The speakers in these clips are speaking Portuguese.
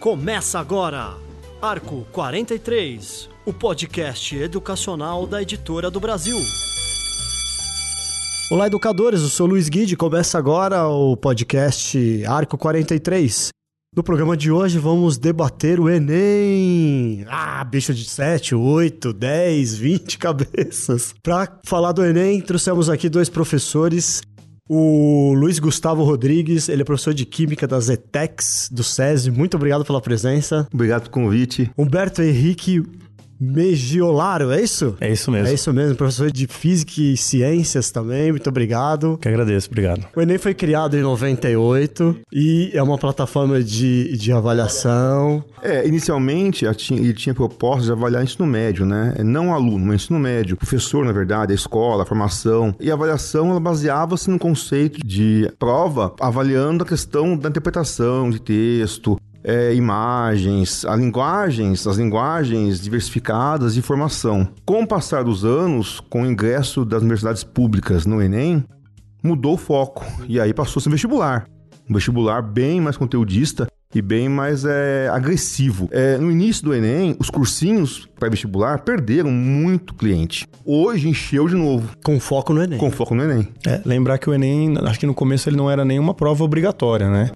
Começa agora, Arco 43, o podcast educacional da Editora do Brasil. Olá, educadores, eu sou Luiz Guide. Começa agora o podcast Arco 43. No programa de hoje vamos debater o Enem. Ah, bicho de 7, 8, 10, 20 cabeças. Para falar do Enem, trouxemos aqui dois professores. O Luiz Gustavo Rodrigues, ele é professor de Química da Zetex, do SESI. Muito obrigado pela presença. Obrigado pelo convite. Humberto Henrique Megiolaro, é isso? É isso mesmo. É isso mesmo, professor de Física e Ciências também, muito obrigado. Que agradeço, obrigado. O Enem foi criado em 98 e é uma plataforma de, de avaliação. É, inicialmente ele tinha proposta de avaliar ensino médio, né? Não aluno, mas ensino médio. Professor, na verdade, a escola, a formação. E a avaliação, ela baseava-se no conceito de prova, avaliando a questão da interpretação de texto, é, imagens, as linguagens, as linguagens diversificadas de informação. Com o passar dos anos, com o ingresso das universidades públicas no Enem, mudou o foco e aí passou a ser vestibular. Um vestibular bem mais conteudista e bem mais é, agressivo. É, no início do Enem, os cursinhos pré-vestibular perderam muito cliente. Hoje encheu de novo. Com foco no Enem. Com foco no Enem. É, lembrar que o Enem, acho que no começo ele não era nenhuma prova obrigatória, né?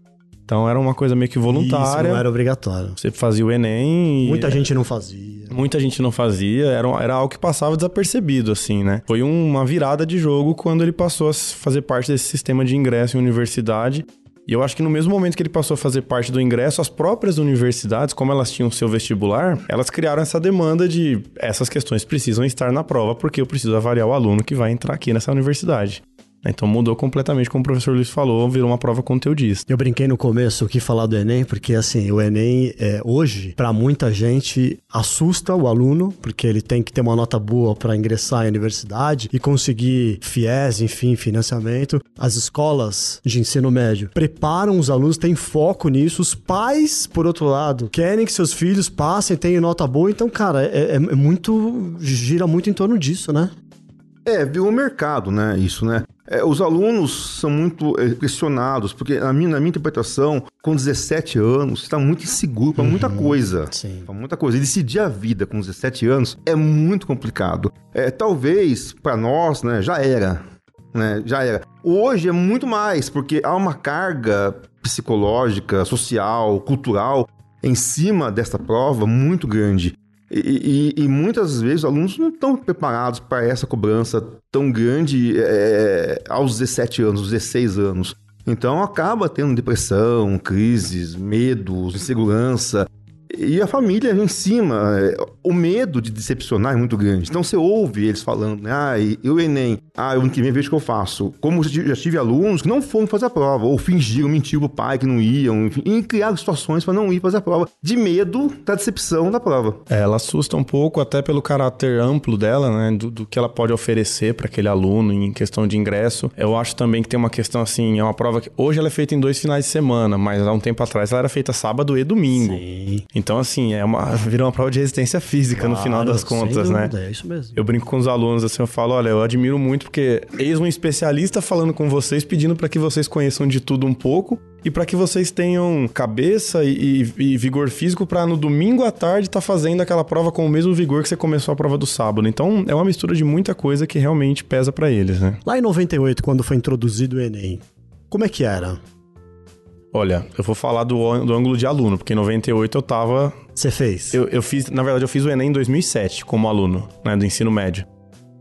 Então era uma coisa meio que voluntária. Isso não era obrigatório. Você fazia o Enem. Muita gente não fazia. Muita gente não fazia, era, era algo que passava desapercebido, assim, né? Foi uma virada de jogo quando ele passou a fazer parte desse sistema de ingresso em universidade. E eu acho que no mesmo momento que ele passou a fazer parte do ingresso, as próprias universidades, como elas tinham seu vestibular, elas criaram essa demanda de essas questões precisam estar na prova porque eu preciso avaliar o aluno que vai entrar aqui nessa universidade. Então mudou completamente, como o professor Luiz falou, virou uma prova conteudista. Eu brinquei no começo o que falar do Enem, porque assim, o Enem é, hoje, para muita gente, assusta o aluno, porque ele tem que ter uma nota boa para ingressar em universidade e conseguir FIES, enfim, financiamento. As escolas de ensino médio preparam os alunos, têm foco nisso. Os pais, por outro lado, querem que seus filhos passem, tenham nota boa. Então, cara, é, é muito. gira muito em torno disso, né? É, viu o mercado, né? Isso, né? É, os alunos são muito é, pressionados, porque na minha, na minha interpretação, com 17 anos, você está muito inseguro para muita uhum, coisa. Para muita coisa. E decidir a vida com 17 anos é muito complicado. É, talvez, para nós, né, já era. Né, já era. Hoje é muito mais, porque há uma carga psicológica, social, cultural em cima dessa prova muito grande. E, e, e, muitas vezes os alunos não estão preparados para essa cobrança tão grande é, aos 17 anos, 16 anos. Então acaba tendo depressão, crises, medos, insegurança. E a família em cima, é, o medo de decepcionar é muito grande. Então você ouve eles falando, né? ah, e o Enem, ah, eu ano que vem vejo o que eu faço. Como já tive alunos que não foram fazer a prova, ou fingiram, mentiram pro pai que não iam, enfim, e criaram situações para não ir fazer a prova, de medo da decepção da prova. É, ela assusta um pouco, até pelo caráter amplo dela, né? Do, do que ela pode oferecer para aquele aluno em questão de ingresso. Eu acho também que tem uma questão assim, é uma prova que hoje ela é feita em dois finais de semana, mas há um tempo atrás ela era feita sábado e domingo. Sim. Então, assim, é uma, virou uma prova de resistência física claro, no final das contas, né? É isso mesmo. Eu brinco com os alunos assim, eu falo, olha, eu admiro muito porque eis um especialista falando com vocês, pedindo para que vocês conheçam de tudo um pouco e para que vocês tenham cabeça e, e vigor físico para no domingo à tarde estar tá fazendo aquela prova com o mesmo vigor que você começou a prova do sábado. Então, é uma mistura de muita coisa que realmente pesa para eles, né? Lá em 98, quando foi introduzido o ENEM, como é que era? Olha, eu vou falar do, do ângulo de aluno, porque em 98 eu tava. Você fez? Eu, eu fiz, na verdade, eu fiz o Enem em 2007 como aluno, né, do ensino médio.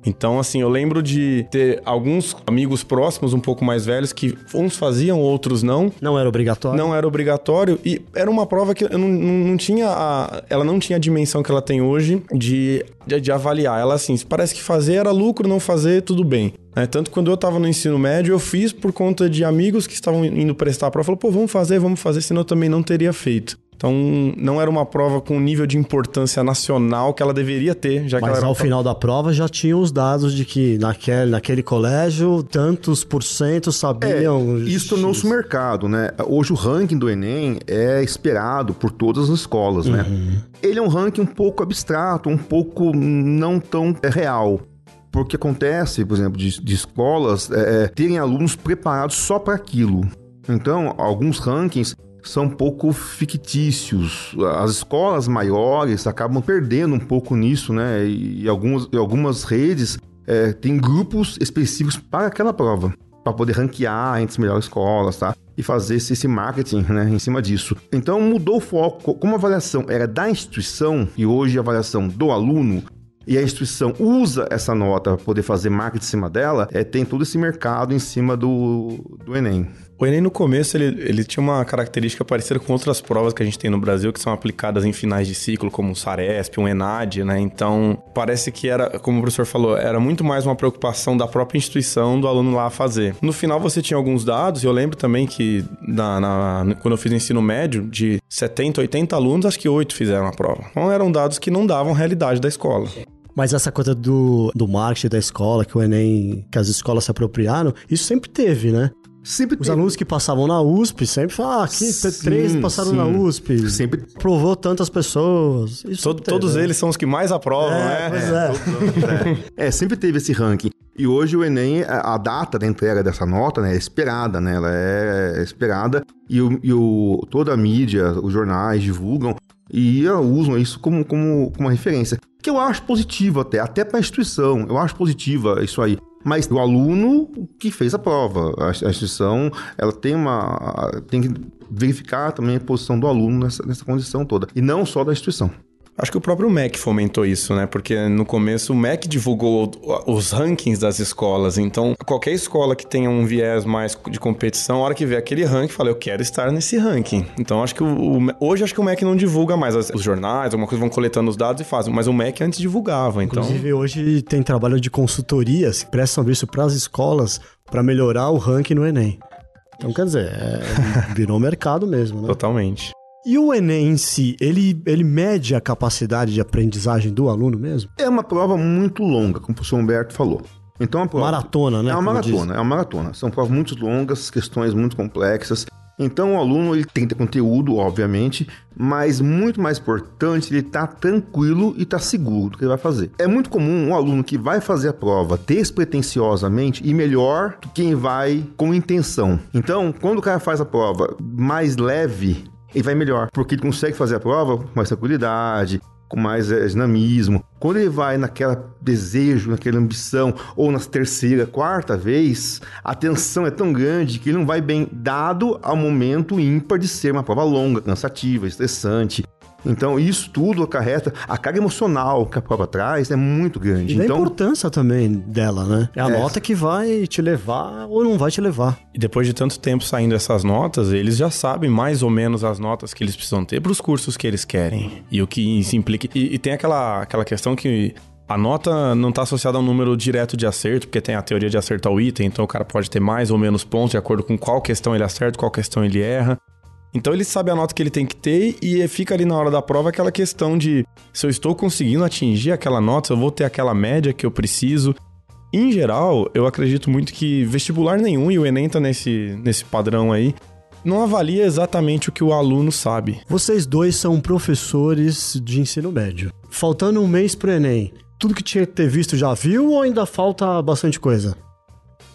Então, assim, eu lembro de ter alguns amigos próximos, um pouco mais velhos, que uns faziam, outros não. Não era obrigatório? Não era obrigatório. E era uma prova que eu não, não, tinha. A, ela não tinha a dimensão que ela tem hoje de, de, de, avaliar. Ela, assim, parece que fazer era lucro, não fazer, tudo bem. É, tanto quando eu tava no ensino médio, eu fiz por conta de amigos que estavam indo prestar a prova. Falou, pô, vamos fazer, vamos fazer, senão eu também não teria feito. Então, não era uma prova com o nível de importância nacional que ela deveria ter, já Mas que ela ao final da prova já tinham os dados de que naquele, naquele colégio, tantos por cento sabiam. É, isso tornou-se mercado, né? Hoje o ranking do Enem é esperado por todas as escolas, né? uhum. né? Ele é um ranking um pouco abstrato, um pouco não tão real. porque acontece, por exemplo, de, de escolas é, é terem alunos preparados só para aquilo. Então, alguns rankings são um pouco fictícios. As escolas maiores acabam perdendo um pouco nisso, né? E algumas, algumas redes é, têm grupos específicos para aquela prova, para poder ranquear entre as melhores escolas, tá? E fazer esse, esse marketing, né, em cima disso. Então mudou o foco. Como a avaliação era da instituição e hoje a avaliação do aluno, e a instituição usa essa nota para poder fazer marketing em cima dela, é, tem todo esse mercado em cima do, do Enem. O Enem no começo ele, ele tinha uma característica parecida com outras provas que a gente tem no Brasil que são aplicadas em finais de ciclo, como o Saresp, o Enad, né? Então parece que era, como o professor falou, era muito mais uma preocupação da própria instituição do aluno lá fazer. No final você tinha alguns dados, e eu lembro também que na, na, quando eu fiz ensino médio, de 70, 80 alunos, acho que 8 fizeram a prova. Então eram dados que não davam realidade da escola. Mas essa coisa do, do marketing da escola, que o Enem, que as escolas se apropriaram, isso sempre teve, né? Sempre Os alunos que passavam na USP sempre falavam, ah, aqui sim, três passaram sim. na USP. Sempre. Provou tantas pessoas. Todo, todos né? eles são os que mais aprovam, é, né? Pois é. É. é. sempre teve esse ranking. E hoje o Enem, a data da entrega dessa nota né, é esperada, né? Ela é esperada e, o, e o, toda a mídia, os jornais divulgam e usam isso como, como, como uma referência. Que eu acho positivo até, até para a instituição. Eu acho positiva isso aí mas o aluno que fez a prova. A, instituição, ela tem uma tem que verificar também a posição do aluno nessa, nessa condição toda, e não só da instituição. Acho que o próprio MEC fomentou isso, né? Porque no começo o MEC divulgou os rankings das escolas. Então, qualquer escola que tenha um viés mais de competição, a hora que vê aquele ranking, fala, eu quero estar nesse ranking. Então, acho que o, o, hoje acho que o MEC não divulga mais os jornais, alguma coisa vão coletando os dados e fazem. Mas o MEC antes divulgava. Então... Inclusive, hoje tem trabalho de consultorias que prestam serviço para as escolas para melhorar o ranking no Enem. Então, quer dizer, é, virou mercado mesmo, né? Totalmente. E o Enem em si, ele, ele mede a capacidade de aprendizagem do aluno mesmo? É uma prova muito longa, como o professor Humberto falou. Então, a prova, maratona, né? É uma maratona, é uma maratona. São provas muito longas, questões muito complexas. Então, o aluno ele tem que ter conteúdo, obviamente, mas muito mais importante, ele tá tranquilo e tá seguro do que ele vai fazer. É muito comum um aluno que vai fazer a prova despretensiosamente e melhor do que quem vai com intenção. Então, quando o cara faz a prova mais leve, ele vai melhor, porque ele consegue fazer a prova com mais tranquilidade, com mais é, dinamismo. Quando ele vai naquela desejo, naquela ambição, ou na terceira, quarta vez, a tensão é tão grande que ele não vai bem, dado ao momento ímpar de ser uma prova longa, cansativa, estressante. Então, isso tudo acarreta. A carga emocional que a prova traz é muito grande. E então, a importância também dela, né? É a é. nota que vai te levar ou não vai te levar. E depois de tanto tempo saindo essas notas, eles já sabem mais ou menos as notas que eles precisam ter para os cursos que eles querem. E o que isso implica. E, e tem aquela, aquela questão que a nota não está associada a um número direto de acerto, porque tem a teoria de acertar o item, então o cara pode ter mais ou menos pontos de acordo com qual questão ele acerta, qual questão ele erra. Então ele sabe a nota que ele tem que ter e fica ali na hora da prova aquela questão de se eu estou conseguindo atingir aquela nota, se eu vou ter aquela média que eu preciso. Em geral, eu acredito muito que vestibular nenhum, e o Enem tá nesse, nesse padrão aí, não avalia exatamente o que o aluno sabe. Vocês dois são professores de ensino médio. Faltando um mês pro Enem, tudo que tinha que ter visto já viu ou ainda falta bastante coisa?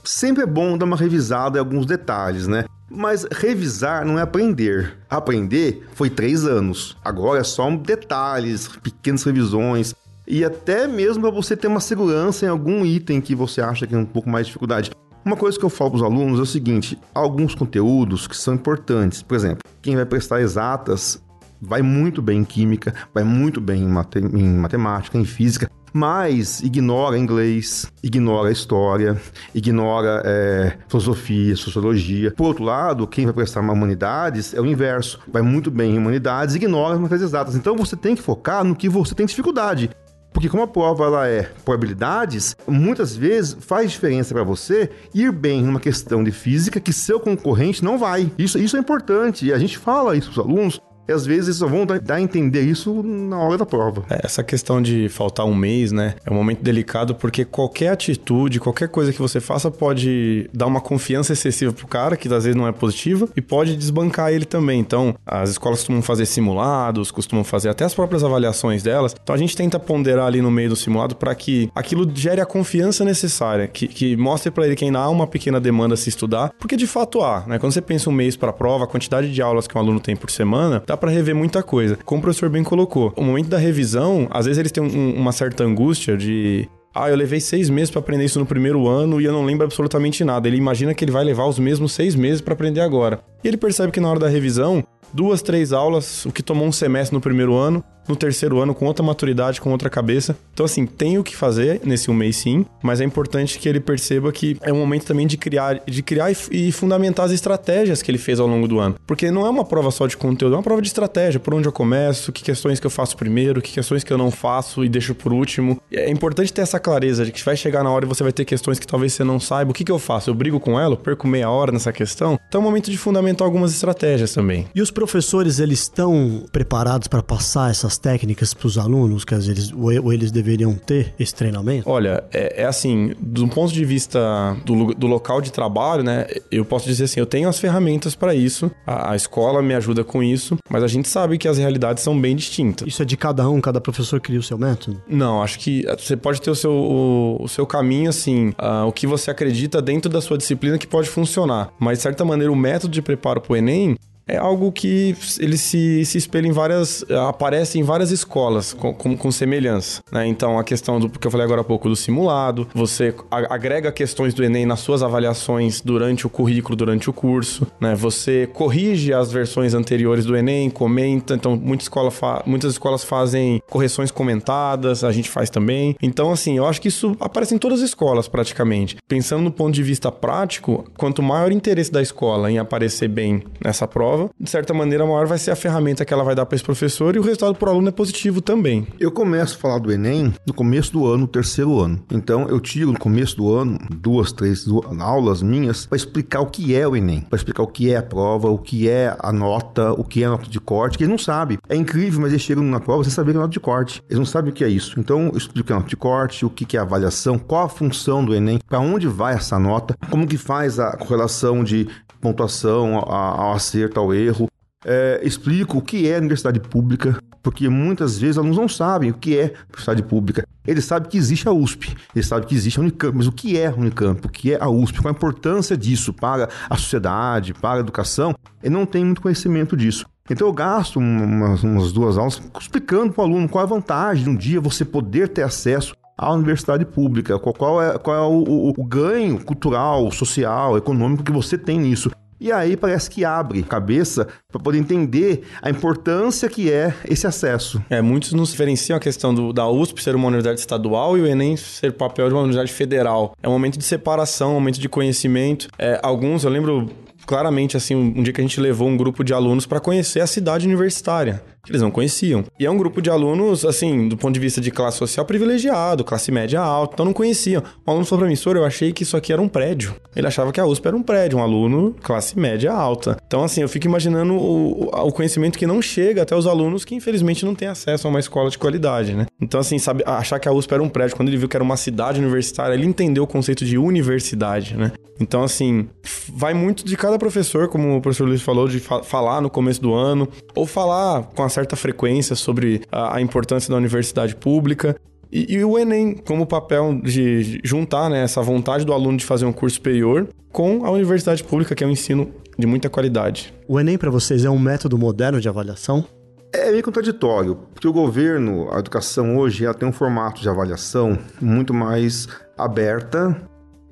Sempre é bom dar uma revisada em alguns detalhes, né? Mas revisar não é aprender. Aprender foi três anos. Agora é só detalhes, pequenas revisões. E até mesmo para você ter uma segurança em algum item que você acha que é um pouco mais de dificuldade. Uma coisa que eu falo para os alunos é o seguinte: alguns conteúdos que são importantes. Por exemplo, quem vai prestar exatas vai muito bem em química, vai muito bem em, mate em matemática, em física, mas ignora inglês, ignora história, ignora é, filosofia, sociologia. Por outro lado, quem vai prestar humanidades é o inverso, vai muito bem em humanidades, ignora as matérias exatas. Então você tem que focar no que você tem dificuldade. Porque como a prova ela é probabilidades, muitas vezes faz diferença para você ir bem numa questão de física que seu concorrente não vai. Isso, isso é importante e a gente fala isso para os alunos E às vezes só vão dar a entender isso na hora da prova. É, essa questão de faltar um mês, né? É um momento delicado porque qualquer atitude, qualquer coisa que você faça pode dar uma confiança excessiva pro cara, que às vezes não é positiva, e pode desbancar ele também. Então, as escolas costumam fazer simulados, costumam fazer até as próprias avaliações delas. Então, a gente tenta ponderar ali no meio do simulado para que aquilo gere a confiança necessária, que, que mostre para ele que ainda há uma pequena demanda a se estudar, porque de fato há, né? Quando você pensa um mês para a prova, a quantidade de aulas que um aluno tem por semana, dá para rever muita coisa. Como o professor bem colocou, o momento da revisão, às vezes eles têm um, uma certa angústia de ah, eu levei seis meses para aprender isso no primeiro ano e eu não lembro absolutamente nada. Ele imagina que ele vai levar os mesmos seis meses para aprender agora. E ele percebe que na hora da revisão, duas, três aulas, o que tomou um semestre no primeiro ano, no terceiro ano com outra maturidade, com outra cabeça. Então, assim, tem o que fazer nesse um mês sim, mas é importante que ele perceba que é um momento também de criar, de criar e, fundamentar as estratégias que ele fez ao longo do ano. Porque não é uma prova só de conteúdo, é uma prova de estratégia, por onde eu começo, que questões que eu faço primeiro, que questões que eu não faço e deixo por último. É importante ter essa clareza de que vai chegar na hora e você vai ter questões que talvez você não saiba. O que, que eu faço? Eu brigo com ela? Eu perco meia hora nessa questão? Então é um momento de fundamentar algumas estratégias também. E os professores, eles estão preparados para passar essas técnicas para os alunos, que às vezes ou eles deveriam ter esse treinamento? Olha, é, é assim, do ponto de vista do, do, local de trabalho, né? Eu posso dizer assim, eu tenho as ferramentas para isso, a, a, escola me ajuda com isso, mas a gente sabe que as realidades são bem distintas. Isso é de cada um, cada professor cria o seu método? Não, acho que você pode ter o seu, o, o seu caminho, assim, uh, o que você acredita dentro da sua disciplina que pode funcionar, mas de certa maneira o método de preparo para o Enem é algo que ele se, se espelha em várias. aparece em várias escolas com, com, com semelhança. Né? Então, a questão do que eu falei agora há pouco do simulado, você agrega questões do Enem nas suas avaliações durante o currículo, durante o curso, né? Você corrige as versões anteriores do Enem, comenta. Então, muita escola muitas escolas fazem correções comentadas, a gente faz também. Então, assim, eu acho que isso aparece em todas as escolas praticamente. Pensando no ponto de vista prático, quanto maior o interesse da escola em aparecer bem nessa prova, de certa maneira, maior vai ser a ferramenta que ela vai dar para esse professor e o resultado o aluno é positivo também. Eu começo a falar do Enem no começo do ano, terceiro ano. Então, eu tiro no começo do ano duas, três aulas minhas para explicar o que é o Enem, para explicar o que é a prova, o que é a nota, o que é a nota de corte, que eles não sabem. É incrível, mas eles chegam na prova sem saber a nota de corte. Eles não sabem o que é isso. Então, eu explico a nota de corte, o que é a avaliação, qual a função do Enem, para onde vai essa nota, como que faz a correlação de pontuação ao acerto, ao erro. É, explico o que é universidade pública, porque muitas vezes alunos não sabem o que é universidade pública. Eles sabem que existe a USP, eles sabem que existe a Unicamp, mas o que é a Unicamp, o que é a USP, qual a importância disso para a sociedade, para a educação, ele não tem muito conhecimento disso. Então eu gasto umas, umas duas aulas explicando para o aluno qual a vantagem de um dia você poder ter acesso à universidade pública, qual, qual é, qual é o, o, o ganho cultural, social, econômico que você tem nisso. E aí parece que abre cabeça para poder entender a importância que é esse acesso. É, muitos nos diferenciam a questão do, da USP ser uma universidade estadual e o Enem ser papel de uma universidade federal. É um momento de separação, um momento de conhecimento. É, alguns, eu lembro claramente assim um dia que a gente levou um grupo de alunos para conhecer a cidade universitária que eles não conheciam. E é um grupo de alunos, assim, do ponto de vista de classe social privilegiado, classe média alta, então não conheciam. Um aluno falou pra mim, eu achei que isso aqui era um prédio. Ele achava que a USP era um prédio, um aluno classe média alta. Então, assim, eu fico imaginando o, o conhecimento que não chega até os alunos que, infelizmente, não têm acesso a uma escola de qualidade, né? Então, assim, sabe, achar que a USP era um prédio, quando ele viu que era uma cidade universitária, ele entendeu o conceito de universidade, né? Então, assim, vai muito de cada professor, como o professor Luiz falou, de fa falar no começo do ano, ou falar com a certa frequência sobre a, a importância da universidade pública. E, e, o Enem, como papel de juntar né, essa vontade do aluno de fazer um curso superior com a universidade pública, que é um ensino de muita qualidade. O Enem, para vocês, é um método moderno de avaliação? É meio contraditório, porque o governo, a educação hoje, ela tem um formato de avaliação muito mais aberta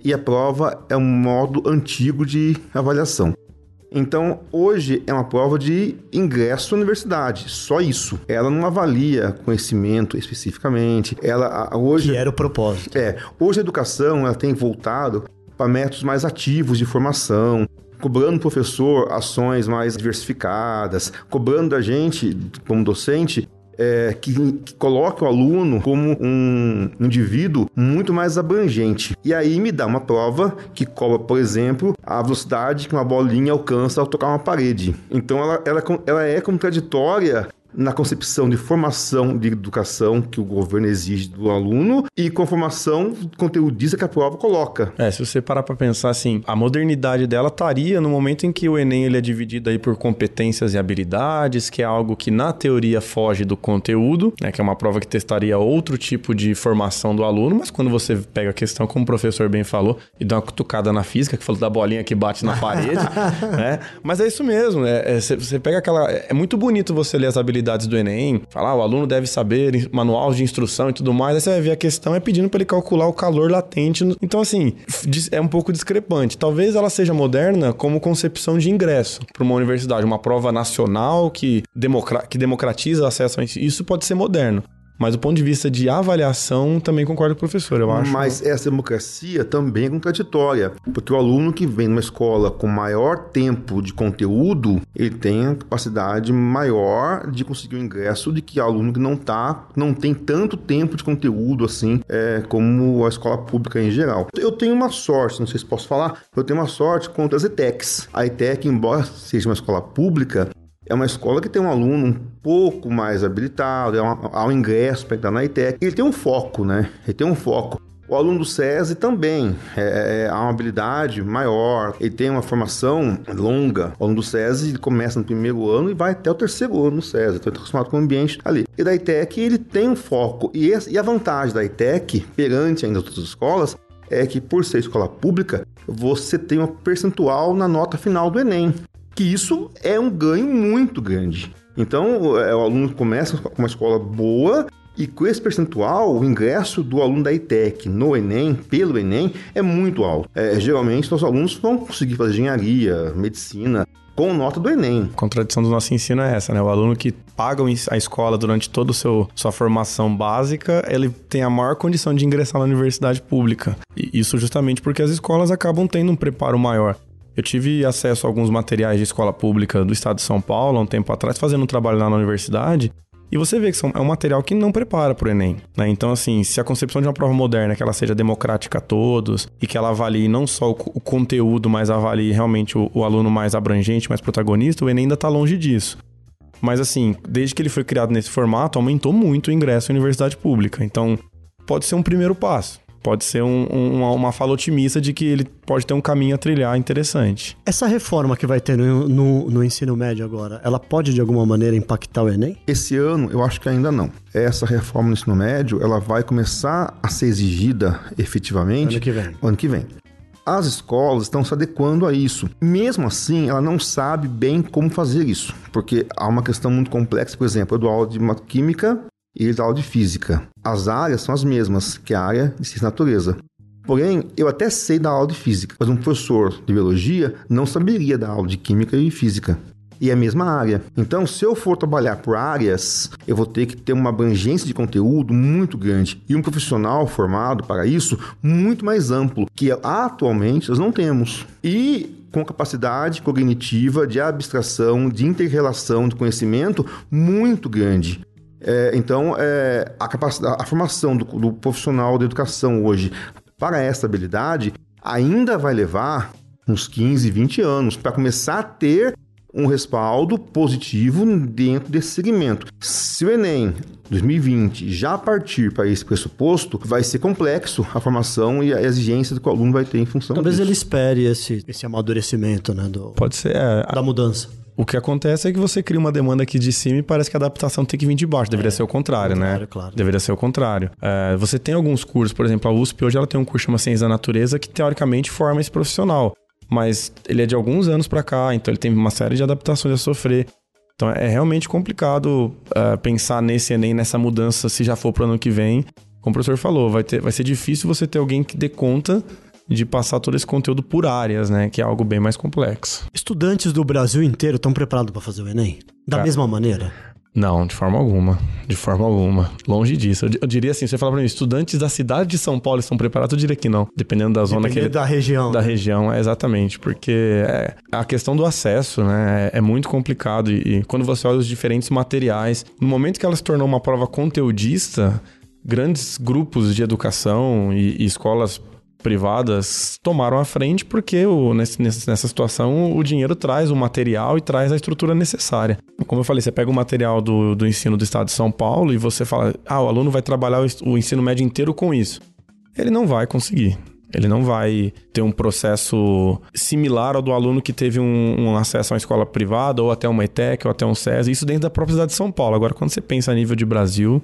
e a prova é um modo antigo de avaliação. Então, hoje é uma prova de ingresso à universidade, só isso. Ela não avalia conhecimento especificamente. Ela hoje que era o propósito. É, hoje a educação ela tem voltado para métodos mais ativos de formação, cobrando do professor ações mais diversificadas, cobrando da gente como docente é, que, que coloque o aluno como um indivíduo muito mais abrangente. E aí me dá uma prova que cobra, por exemplo, a velocidade que uma bolinha alcança ao tocar uma parede. Então ela, ela, ela é contraditória na concepção de formação de educação que o governo exige do aluno e com a formação conteudista que a prova coloca. É, se você parar para pensar assim, a modernidade dela estaria no momento em que o Enem ele é dividido aí por competências e habilidades, que é algo que na teoria foge do conteúdo, né, que é uma prova que testaria outro tipo de formação do aluno, mas quando você pega a questão, como o professor bem falou, e dá uma cutucada na física, que falou da bolinha que bate na parede, né? Mas é isso mesmo, né? É, você pega aquela... É muito bonito você ler as habilidades habilidades do Enem, falar, ah, o aluno deve saber manual de instrução e tudo mais, aí você vai ver a questão é pedindo para ele calcular o calor latente. Então, assim, é um pouco discrepante. Talvez ela seja moderna como concepção de ingresso para uma universidade, uma prova nacional que, democra que democratiza acesso a isso. Isso pode ser moderno. Mas do ponto de vista de avaliação, também concordo com o professor, eu acho. Mas essa democracia também é contraditória, porque o aluno que vem numa escola com maior tempo de conteúdo, ele tem a capacidade maior de conseguir o ingresso de que aluno que não tá, não tem tanto tempo de conteúdo assim, é, como a escola pública em geral. Eu tenho uma sorte, não sei se posso falar, eu tenho uma sorte contra as ETECs. A ETEC, embora seja uma escola pública, é uma escola que tem um aluno um pouco mais habilitado, é um ingresso para entrar na ITEC. Ele tem um foco, né? Ele tem um foco. O aluno do SESI também é, é, há uma habilidade maior, ele tem uma formação longa. O aluno do SESI ele começa no primeiro ano e vai até o terceiro ano no SESI, então ele está acostumado com o ambiente ali. E da ITEC ele tem um foco, e, esse, e a vantagem da ITEC, perante ainda outras escolas, é que por ser escola pública, você tem um percentual na nota final do Enem que isso é um ganho muito grande. Então, é, o aluno começa com uma escola boa e com esse percentual, o ingresso do aluno da ITEC no Enem, pelo Enem, é muito alto. É, geralmente, os alunos vão conseguir fazer engenharia, medicina, com nota do Enem. A contradição do nosso ensino é essa, né? O aluno que paga a escola durante toda a sua formação básica, ele tem a maior condição de ingressar na universidade pública. E isso justamente porque as escolas acabam tendo um preparo maior. Eu tive acesso a alguns materiais de escola pública do estado de São Paulo há um tempo atrás, fazendo um trabalho lá na universidade. E você vê que são, é um material que não prepara para o Enem. Né? Então, assim, se a concepção de uma prova moderna é que ela seja democrática a todos e que ela avalie não só o, o conteúdo, mas avalie realmente o, o, aluno mais abrangente, mais protagonista, o Enem ainda está longe disso. Mas, assim, desde que ele foi criado nesse formato, aumentou muito o ingresso à universidade pública. Então, pode ser um primeiro passo pode ser um, um, uma fala otimista de que ele pode ter um caminho a trilhar interessante. Essa reforma que vai ter no, no, no, ensino médio agora, ela pode de alguma maneira impactar o Enem? Esse ano eu acho que ainda não. Essa reforma no ensino médio, ela vai começar a ser exigida efetivamente ano que vem. Ano que vem. As escolas estão se adequando a isso. Mesmo assim, ela não sabe bem como fazer isso, porque há uma questão muito complexa. Por exemplo, eu dou aula de química e dá aula de física. As áreas são as mesmas, que é a área de ciência natureza. Porém, eu até sei dar aula de física, mas um professor de biologia não saberia dar aula de química e física. E é a mesma área. Então, se eu for trabalhar por áreas, eu vou ter que ter uma abrangência de conteúdo muito grande e um profissional formado para isso muito mais amplo, que atualmente nós não temos. E com capacidade cognitiva de abstração, de interrelação de conhecimento muito grande. É, então, é, a, capacidade, a formação do, do profissional da educação hoje para essa habilidade ainda vai levar uns 15, 20 anos para começar a ter um respaldo positivo dentro desse segmento. Se o Enem 2020 já partir para esse pressuposto, vai ser complexo a formação e a exigência que o aluno vai ter em função Talvez disso. ele espere esse, esse amadurecimento né, do, Pode ser, é, da mudança. O que acontece é que você cria uma demanda aqui de cima e parece que a adaptação tem que vir de baixo. Deveria é, ser o contrário, né? Claro. Deveria ser o contrário. É, você tem alguns cursos, por exemplo, a USP hoje ela tem um curso chamado Ciência da Natureza que teoricamente forma esse profissional. Mas ele é de alguns anos para cá, então ele tem uma série de adaptações a sofrer. Então é realmente complicado uh, pensar nesse Enem, nessa mudança, se já for para o ano que vem. Como o professor falou, vai, ter, vai ser difícil você ter alguém que dê conta de passar todo esse conteúdo por áreas, né? Que é algo bem mais complexo. Estudantes do Brasil inteiro estão preparados para fazer o Enem? Da Cara, mesma maneira? Não, de forma alguma. De forma alguma. Longe disso. Eu, eu diria assim, você fala pra mim, estudantes da cidade de São Paulo estão preparados, eu diria que não. Dependendo da zona Dependendo que... da região. Da região, é exatamente. Porque é, a questão do acesso, né, é, é muito complicado. E, e quando você olha os diferentes materiais, no momento que ela se tornou uma prova conteudista, grandes grupos de educação e, e escolas privadas tomaram a frente porque o, nesse, nessa situação o dinheiro traz o material e traz a estrutura necessária. Como eu falei, você pega o material do, do ensino do estado de São Paulo e você fala, ah, o aluno vai trabalhar o, o ensino médio inteiro com isso. Ele não vai conseguir. Ele não vai ter um processo similar ao do aluno que teve um, um, acesso a uma escola privada, ou até uma ETEC, ou até um SES, isso dentro da própria cidade de São Paulo. Agora, quando você pensa a nível de Brasil,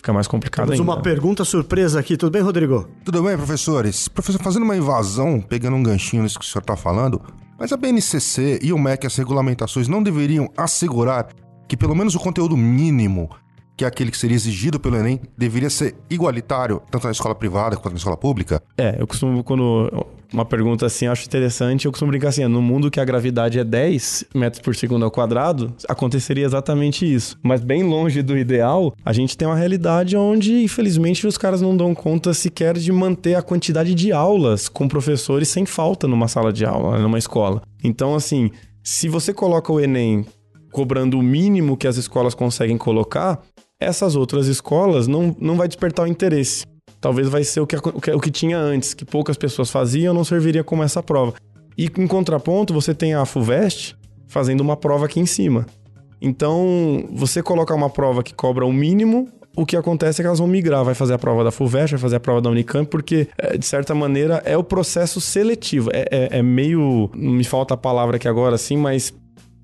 Fica mais complicado Temos ainda. uma pergunta surpresa aqui. Tudo bem, Rodrigo? Tudo bem, professores? Professor, fazendo uma invasão, pegando um ganchinho nisso que o senhor está falando, mas a BNCC e o MEC, as regulamentações, não deveriam assegurar que pelo menos o conteúdo mínimo que é aquele que seria exigido pelo Enem deveria ser igualitário, tanto na escola privada quanto na escola pública? É, eu costumo, quando uma pergunta assim, eu acho interessante, eu costumo brincar assim, no mundo que a gravidade é 10 metros por segundo ao quadrado, aconteceria exatamente isso. Mas bem longe do ideal, a gente tem uma realidade onde, infelizmente, os caras não dão conta sequer de manter a quantidade de aulas com professores sem falta numa sala de aula, numa escola. Então, assim, se você coloca o Enem cobrando o mínimo que as escolas conseguem colocar, essas outras escolas não, não vai despertar o interesse. Talvez vai ser o que, o que, o que tinha antes, que poucas pessoas faziam, não serviria como essa prova. E em contraponto, você tem a FUVEST fazendo uma prova aqui em cima. Então, você colocar uma prova que cobra o mínimo, o que acontece é que elas vão migrar, vai fazer a prova da FUVEST, vai fazer a prova da Unicamp, porque, é, de certa maneira, é o processo seletivo. É, é, é meio. Me falta a palavra aqui agora, assim, mas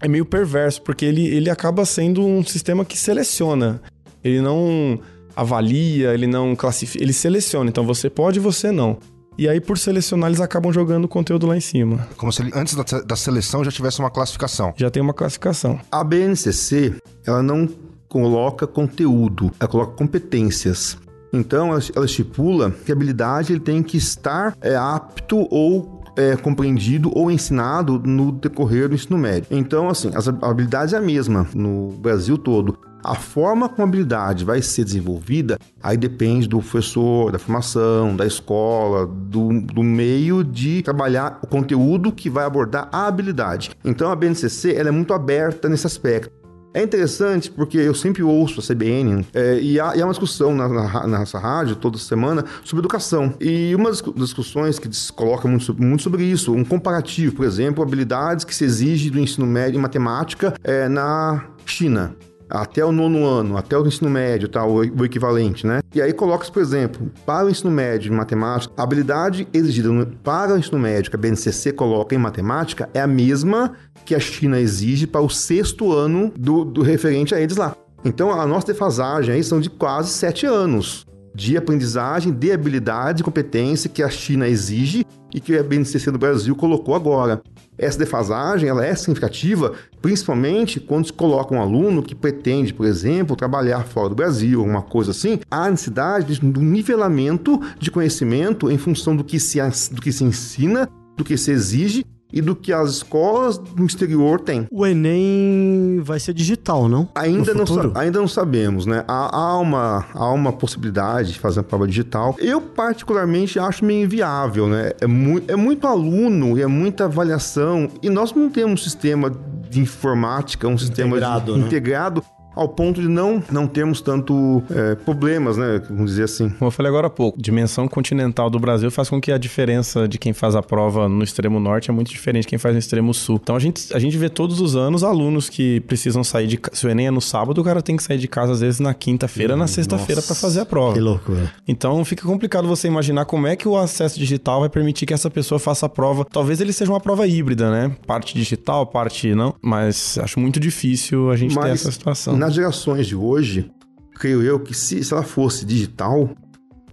é meio perverso, porque ele, ele acaba sendo um sistema que seleciona. Ele não avalia, ele não classifica, ele seleciona. Então você pode, você não. E aí, por selecionar, eles acabam jogando o conteúdo lá em cima. Como se ele, antes da, da seleção já tivesse uma classificação. Já tem uma classificação. A BNCC, ela não coloca conteúdo, ela coloca competências. Então, ela, ela estipula que a habilidade ele tem que estar é, apto ou é, compreendido ou ensinado no decorrer do ensino médio. Então, assim, as habilidades é a mesma no Brasil todo. A forma como a habilidade vai ser desenvolvida, aí depende do professor, da formação, da escola, do, do meio de trabalhar o conteúdo que vai abordar a habilidade. Então a BNCC ela é muito aberta nesse aspecto. É interessante porque eu sempre ouço a CBN é, e, há, e, há, uma discussão na, na, nessa rádio toda semana sobre educação. E uma das discussões que coloca muito, muito, sobre isso, um comparativo, por exemplo, habilidades que se exige do ensino médio em matemática é, na China até o nono ano, até o ensino médio, tá, o, o equivalente, né? E aí coloca, por exemplo, para o ensino médio de matemática, a habilidade exigida para o ensino médio que a BNCC coloca em matemática é a mesma que a China exige para o sexto ano do, do referente a eles lá. Então a nossa defasagem aí são de quase sete anos de aprendizagem de habilidade e competência que a China exige e que a BNCC do Brasil colocou agora. Essa defasagem ela é significativa, principalmente quando se coloca um aluno que pretende, por exemplo, trabalhar fora do Brasil, alguma coisa assim. Há necessidade do nivelamento de conhecimento em função do que se, do que se ensina, do que se exige e do que as escolas no exterior têm. O Enem vai ser digital, não? Ainda, não, ainda não sabemos, né? Há, há, uma, há uma possibilidade de fazer a prova digital. Eu, particularmente, acho meio inviável, né? É, mu é muito aluno e é muita avaliação. E nós não temos um sistema de informática, um sistema integrado, de, né? integrado ao ponto de não, não termos tanto é, problemas, né? Vamos dizer assim. Como eu falei agora há pouco, dimensão continental do Brasil faz com que a diferença de quem faz a prova no extremo norte é muito diferente de quem faz no extremo sul. Então a gente, a gente vê todos os anos alunos que precisam sair de Se o Enem é no sábado, o cara tem que sair de casa às vezes na quinta-feira, na sexta-feira para fazer a prova. Que loucura. Então fica complicado você imaginar como é que o acesso digital vai permitir que essa pessoa faça a prova. Talvez ele seja uma prova híbrida, né? Parte digital, parte não. Mas acho muito difícil a gente Mas, ter essa situação. Nas gerações de hoje, creio eu que se, se ela fosse digital,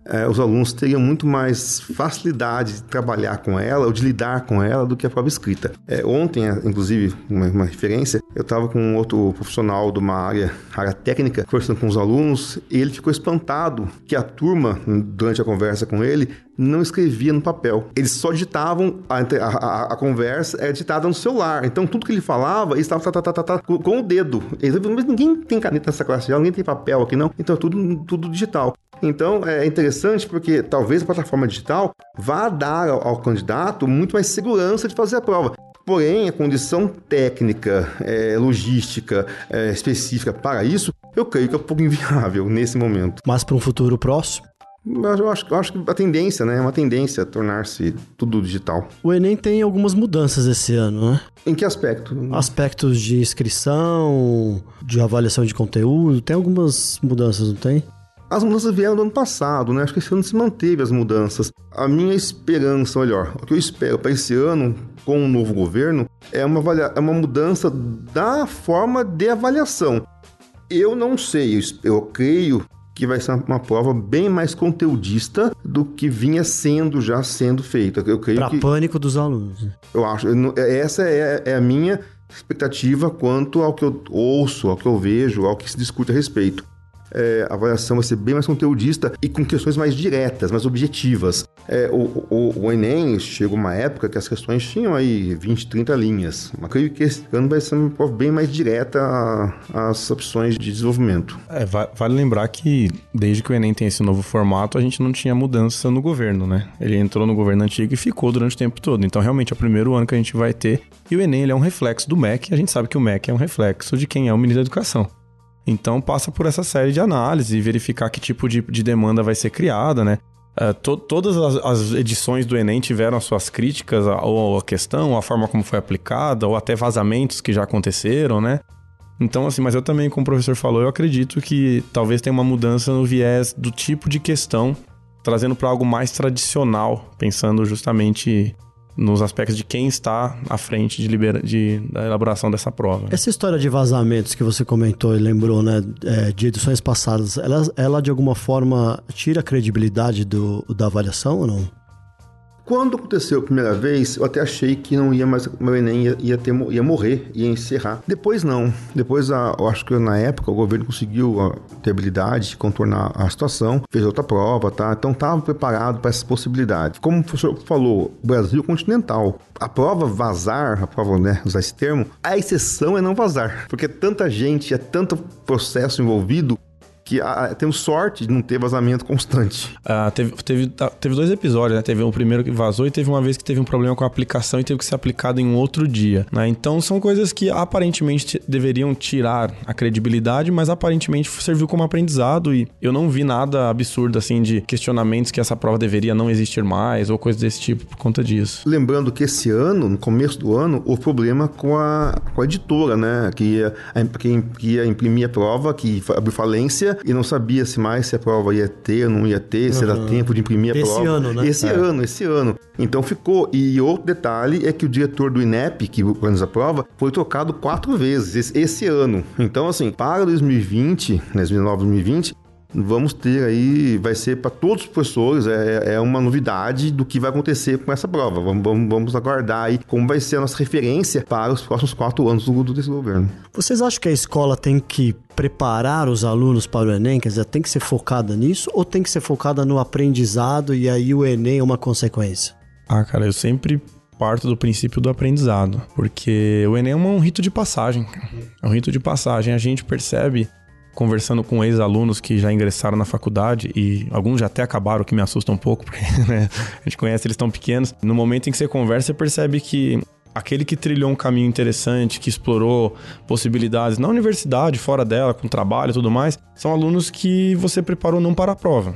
é, os alunos teriam muito mais facilidade de trabalhar com ela ou de lidar com ela do que a prova escrita. É, ontem, inclusive, uma, uma referência, eu estava com um outro profissional de uma área, área técnica, conversando com os alunos, e ele ficou espantado que a turma, durante a conversa com ele, não escrevia no papel. Eles só digitavam, a, a, a conversa era digitada no celular. Então, tudo que ele falava, ele estava tá, tá, tá, tá, com, com, o dedo. Eles, mas ninguém tem caneta nessa classe já, ninguém tem papel aqui, não. Então, tudo, tudo digital. Então, é interessante porque talvez a plataforma digital vá dar ao, ao candidato muito mais segurança de fazer a prova. Porém, a condição técnica, é, logística é, específica para isso, eu creio que é um pouco inviável nesse momento. Mas para um futuro próximo? Eu acho, eu acho que a tendência, né? É uma tendência a tornar-se tudo digital. O Enem tem algumas mudanças esse ano, né? Em que aspecto? Aspectos de inscrição, de avaliação de conteúdo, tem algumas mudanças, não tem? As mudanças vieram do ano passado, né? Acho que esse ano se manteve as mudanças. A minha esperança, melhor, o que eu espero para esse ano, com o um novo governo, é uma, é uma mudança da forma de avaliação. Eu não sei, eu, eu creio que vai ser uma prova bem mais conteudista do que vinha sendo já sendo feita. Eu creio pra que pânico dos alunos. Eu acho, essa é, é, a minha expectativa quanto ao que eu ouço, ao que eu vejo, ao que se discute a respeito é, a avaliação vai ser bem mais conteudista e com questões mais diretas, mais objetivas. É, o, o, o, Enem chegou uma época que as questões tinham aí 20, 30 linhas. Mas creio que esse ano vai ser uma prova bem mais direta às opções de desenvolvimento. É, vale lembrar que desde que o Enem tem esse novo formato, a gente não tinha mudança no governo, né? Ele entrou no governo antigo e ficou durante o tempo todo. Então, realmente, é o primeiro ano que a gente vai ter. E o Enem ele é um reflexo do MEC. A gente sabe que o MEC é um reflexo de quem é o ministro da Educação. Então passa por essa série de análise e verificar que tipo de, de demanda vai ser criada, né? Uh, to, todas as, as, edições do Enem tiveram as suas críticas ou a, a questão, ou a forma como foi aplicada, ou até vazamentos que já aconteceram, né? Então, assim, mas eu também, como o professor falou, eu acredito que talvez tenha uma mudança no viés do tipo de questão, trazendo para algo mais tradicional, pensando justamente nos aspectos de quem está à frente de, libera de da elaboração dessa prova. Essa história de vazamentos que você comentou e lembrou, né, é, de edições passadas, ela, ela de alguma forma tira a credibilidade do, da avaliação ou não? Quando aconteceu a primeira vez, eu até achei que não ia mais, meu Enem ia, ia, ter, ia morrer, ia encerrar. Depois não. Depois, a, eu acho que na época o governo conseguiu a, ter habilidade de contornar a situação, fez outra prova, tá? Então estava preparado para essa possibilidade. Como o professor falou, Brasil continental. A prova vazar, a prova, né, usar esse termo, a exceção é não vazar. Porque tanta gente, é tanto processo envolvido que ah, temos sorte de não ter vazamento constante. Ah, teve, teve, tá, teve dois episódios, né? Teve um primeiro que vazou e teve uma vez que teve um problema com a aplicação e teve que ser aplicado em um outro dia, né? Então são coisas que aparentemente deveriam tirar a credibilidade, mas aparentemente serviu como aprendizado e eu não vi nada absurdo assim de questionamentos que essa prova deveria não existir mais ou coisas desse tipo por conta disso. Lembrando que esse ano, no começo do ano, houve problema com a, com a editora, né? Que ia, que ia imprimir a prova, que abriu falência e não sabia se mais se a prova ia ter ou não ia ter, uhum. se era tempo de imprimir a esse prova. Esse ano, né? Esse é. ano, esse ano. Então ficou. E outro detalhe é que o diretor do INEP, que organiza a prova, foi trocado quatro vezes esse, esse ano. Então, assim, para 2020, 2019, 2020, vamos ter aí, vai ser para todos os professores, é, é uma novidade do que vai acontecer com essa prova. Vamos, vamos, vamos aguardar aí como vai ser a nossa referência para os próximos quatro anos do, desse governo. Vocês acham que a escola tem que preparar os alunos para o Enem? Quer dizer, tem que ser focada nisso ou tem que ser focada no aprendizado e aí o Enem é uma consequência? Ah, cara, eu sempre parto do princípio do aprendizado, porque o Enem é um rito de passagem. É um rito de passagem. A gente percebe conversando com ex-alunos que já ingressaram na faculdade e alguns já até acabaram, que me assusta um pouco, porque né, a gente conhece eles tão pequenos. No momento em que você conversa, você percebe que aquele que trilhou um caminho interessante, que explorou possibilidades na universidade, fora dela, com trabalho e tudo mais, são alunos que você preparou não para a prova.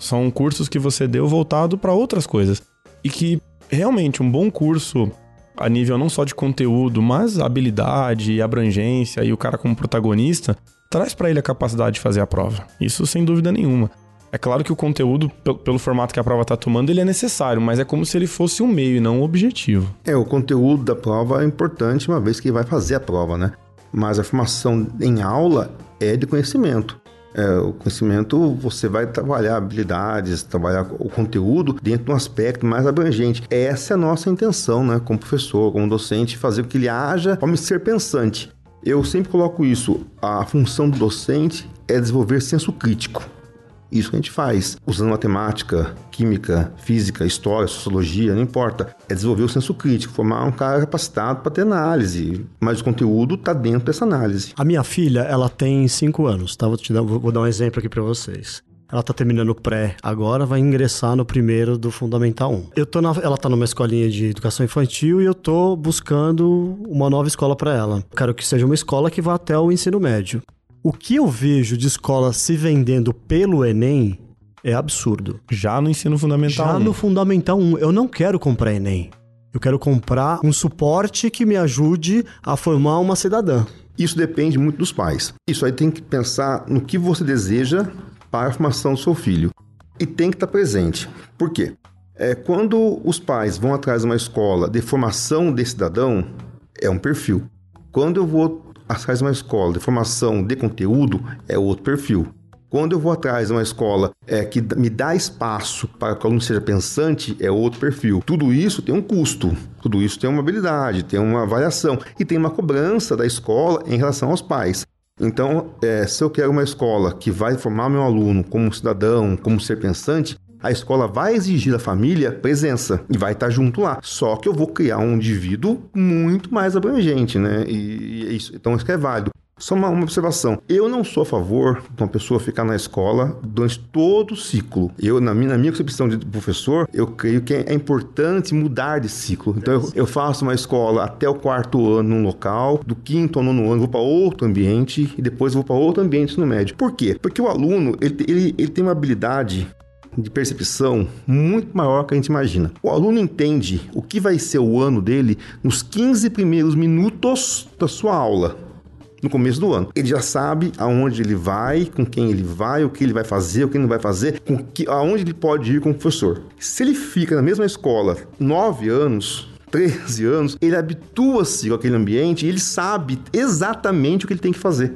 São cursos que você deu voltado para outras coisas. E que realmente um bom curso a nível não só de conteúdo, mas habilidade, abrangência e o cara como protagonista, traz para ele a capacidade de fazer a prova. Isso sem dúvida nenhuma. É claro que o conteúdo, pelo formato que a prova está tomando, ele é necessário, mas é como se ele fosse um meio e não um objetivo. É, o conteúdo da prova é importante uma vez que vai fazer a prova, né? Mas a formação em aula é de conhecimento. É, o conhecimento, você vai trabalhar habilidades, trabalhar o conteúdo dentro de um aspecto mais abrangente. Essa é a nossa intenção, né, como professor, como docente, fazer com que ele haja como ser pensante. Eu sempre coloco isso, a função do docente é desenvolver senso crítico. Isso que a gente faz, usando matemática, química, física, história, sociologia, não importa. É desenvolver o senso crítico, formar um cara capacitado para ter análise. Mas o conteúdo está dentro dessa análise. A minha filha, ela tem 5 anos, tá? Vou, te dar, vou dar um exemplo aqui para vocês. Ela está terminando o pré agora, vai ingressar no primeiro do Fundamental 1. Eu tô na, ela está numa escolinha de educação infantil e eu tô buscando uma nova escola para ela. Quero que seja uma escola que vá até o ensino médio. O que eu vejo de escola se vendendo pelo Enem é absurdo. Já no ensino fundamental Já 1. no Fundamental 1. Eu não quero comprar Enem. Eu quero comprar um suporte que me ajude a formar uma cidadã. Isso depende muito dos pais. Isso aí tem que pensar no que você deseja para a formação do seu filho. E tem que estar presente. Por quê? É, quando os pais vão atrás de uma escola de formação de cidadão, é um perfil. Quando eu vou atrás de uma escola de formação de conteúdo, é outro perfil. Quando eu vou atrás de uma escola é, que me dá espaço para que o aluno seja pensante, é outro perfil. Tudo isso tem um custo, tudo isso tem uma habilidade, tem uma avaliação e tem uma cobrança da escola em relação aos pais. Então, é, se eu quero uma escola que vai formar meu aluno como cidadão, como ser pensante, a escola vai exigir da família presença e vai estar junto lá. Só que eu vou criar um indivíduo muito mais abrangente, né? E, e isso, então isso é válido. Só uma, uma, observação. Eu não sou a favor de uma pessoa ficar na escola durante todo o ciclo. Eu, na minha, na minha concepção de professor, eu creio que é importante mudar de ciclo. Então, eu, eu faço uma escola até o quarto ano num local, do quinto ao nono ano vou para outro ambiente e depois vou para outro ambiente no médio. Por quê? Porque o aluno, ele, ele, ele tem uma habilidade de percepção muito maior que a gente imagina. O aluno entende o que vai ser o ano dele nos 15 primeiros minutos da sua aula no começo do ano. Ele já sabe aonde ele vai, com quem ele vai, o que ele vai fazer, o que ele não vai fazer, com que, aonde ele pode ir com o professor. Se ele fica na mesma escola nove anos, 13 anos, ele habitua-se com aquele ambiente e ele sabe exatamente o que ele tem que fazer.